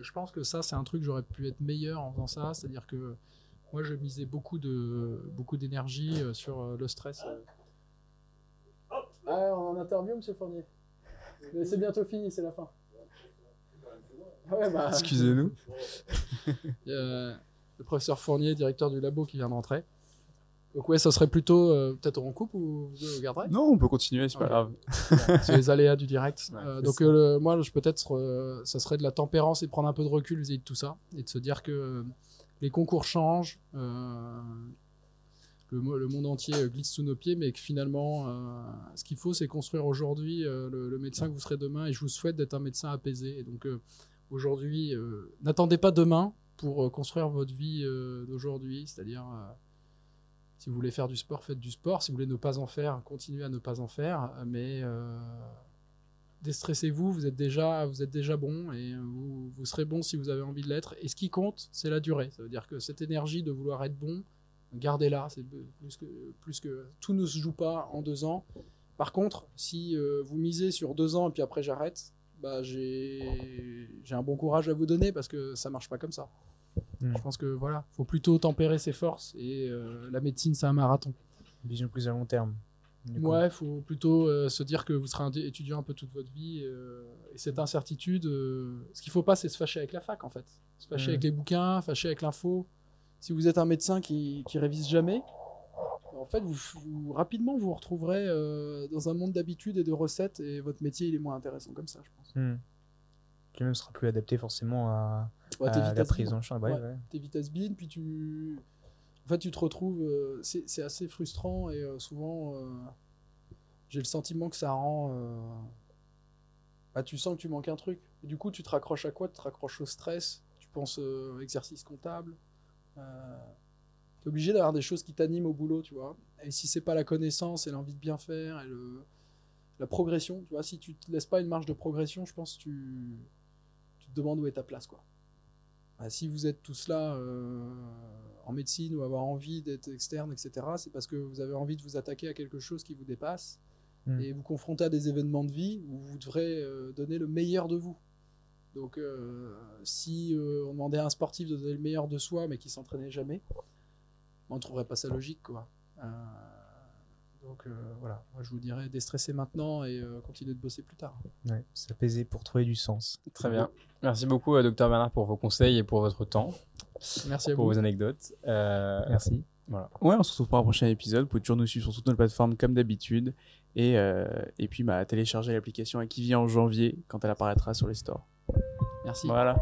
Je pense que ça, c'est un truc j'aurais pu être meilleur en faisant ça, c'est-à-dire que moi, je misais beaucoup de beaucoup d'énergie euh, sur euh, le stress. euh. Ah, on en interview, Monsieur Fournier. Mais c'est bientôt fini, c'est la fin. Ah ouais, bah, Excusez-nous. le professeur Fournier, directeur du labo, qui vient de rentrer. Donc ouais, ça serait plutôt euh, peut-être on coupe ou vous garderez? Non, on peut continuer, c'est pas grave. C'est les aléas du direct. Ouais, Euh, donc euh, moi, je peut-être, ça serait de la tempérance et de prendre un peu de recul vis-à-vis de tout ça et de se dire que les concours changent, le, mo- le monde entier glisse sous nos pieds, mais que finalement, ce qu'il faut, c'est construire aujourd'hui le, le médecin que vous serez demain. Et je vous souhaite d'être un médecin apaisé. Et donc aujourd'hui, n'attendez pas demain pour construire votre vie d'aujourd'hui, c'est-à-dire si vous voulez faire du sport, faites du sport. Si vous voulez ne pas en faire, continuez à ne pas en faire. Mais euh, déstressez-vous, vous êtes déjà, vous êtes déjà bon et vous, vous serez bon si vous avez envie de l'être. Et ce qui compte, c'est la durée. Ça veut dire que cette énergie de vouloir être bon, gardez-la. Plus que, plus que tout ne se joue pas en deux ans. Par contre, si euh, vous misez sur deux ans et puis après j'arrête, bah j'ai j'ai un bon courage à vous donner parce que ça marche pas comme ça. Hmm. Je pense que voilà, faut plutôt tempérer ses forces et euh, la médecine c'est un marathon. Vision plus à long terme. Ouais, faut plutôt euh, se dire que vous serez un étudiant un peu toute votre vie euh, et cette incertitude. ce qu'il faut pas, c'est se fâcher avec la fac en fait, se fâcher Mhm. avec les bouquins, fâcher avec l'info. Si vous êtes un médecin qui, qui révise jamais, en fait, vous, vous- rapidement vous vous retrouverez dans un monde d'habitudes et de recettes et votre métier il est moins intéressant comme ça, je pense. Hmm. Puis même sera plus adapté forcément à, À t'es la prise libre. en charge. Ouais, Ouais. T'es vitesse bin, puis tu. En fait, tu te retrouves. euh, c'est c'est assez frustrant et euh, souvent, euh, j'ai le sentiment que ça rend. euh, bah, tu sens que tu manques un truc. Et du coup, tu te raccroches à quoi? Tu te raccroches au stress, tu penses euh, exercice comptable. Euh, tu es obligé d'avoir des choses qui t'animent au boulot, tu vois. Et si c'est pas la connaissance et l'envie de bien faire et le, la progression, tu vois, si tu te laisses pas une marge de progression, je pense que tu, tu te demandes où est ta place, quoi. Bah, si vous êtes tous là euh, en médecine ou avoir envie d'être externe, etc., c'est parce que vous avez envie de vous attaquer à quelque chose qui vous dépasse Mm. et vous confronter à des événements de vie où vous devrez euh, donner le meilleur de vous. Donc, euh, si on demandait à un sportif de donner le meilleur de soi, mais qui s'entraînait jamais, on ne trouverait pas ça logique, quoi. Donc euh, voilà, moi je vous dirais déstresser maintenant et euh, continuer de bosser plus tard. Ouais, s'apaiser pour trouver du sens. Très bien. Merci beaucoup, euh, docteur Bernard, pour vos conseils et pour votre temps, Merci à pour vous. vos anecdotes. Euh, Merci. Voilà. Ouais, on se retrouve pour un prochain épisode. Vous pouvez toujours nous suivre sur toutes nos plateformes comme d'habitude. Et, euh, et puis, bah, télécharger l'application qui vient en janvier quand elle apparaîtra sur les stores. Merci. Voilà.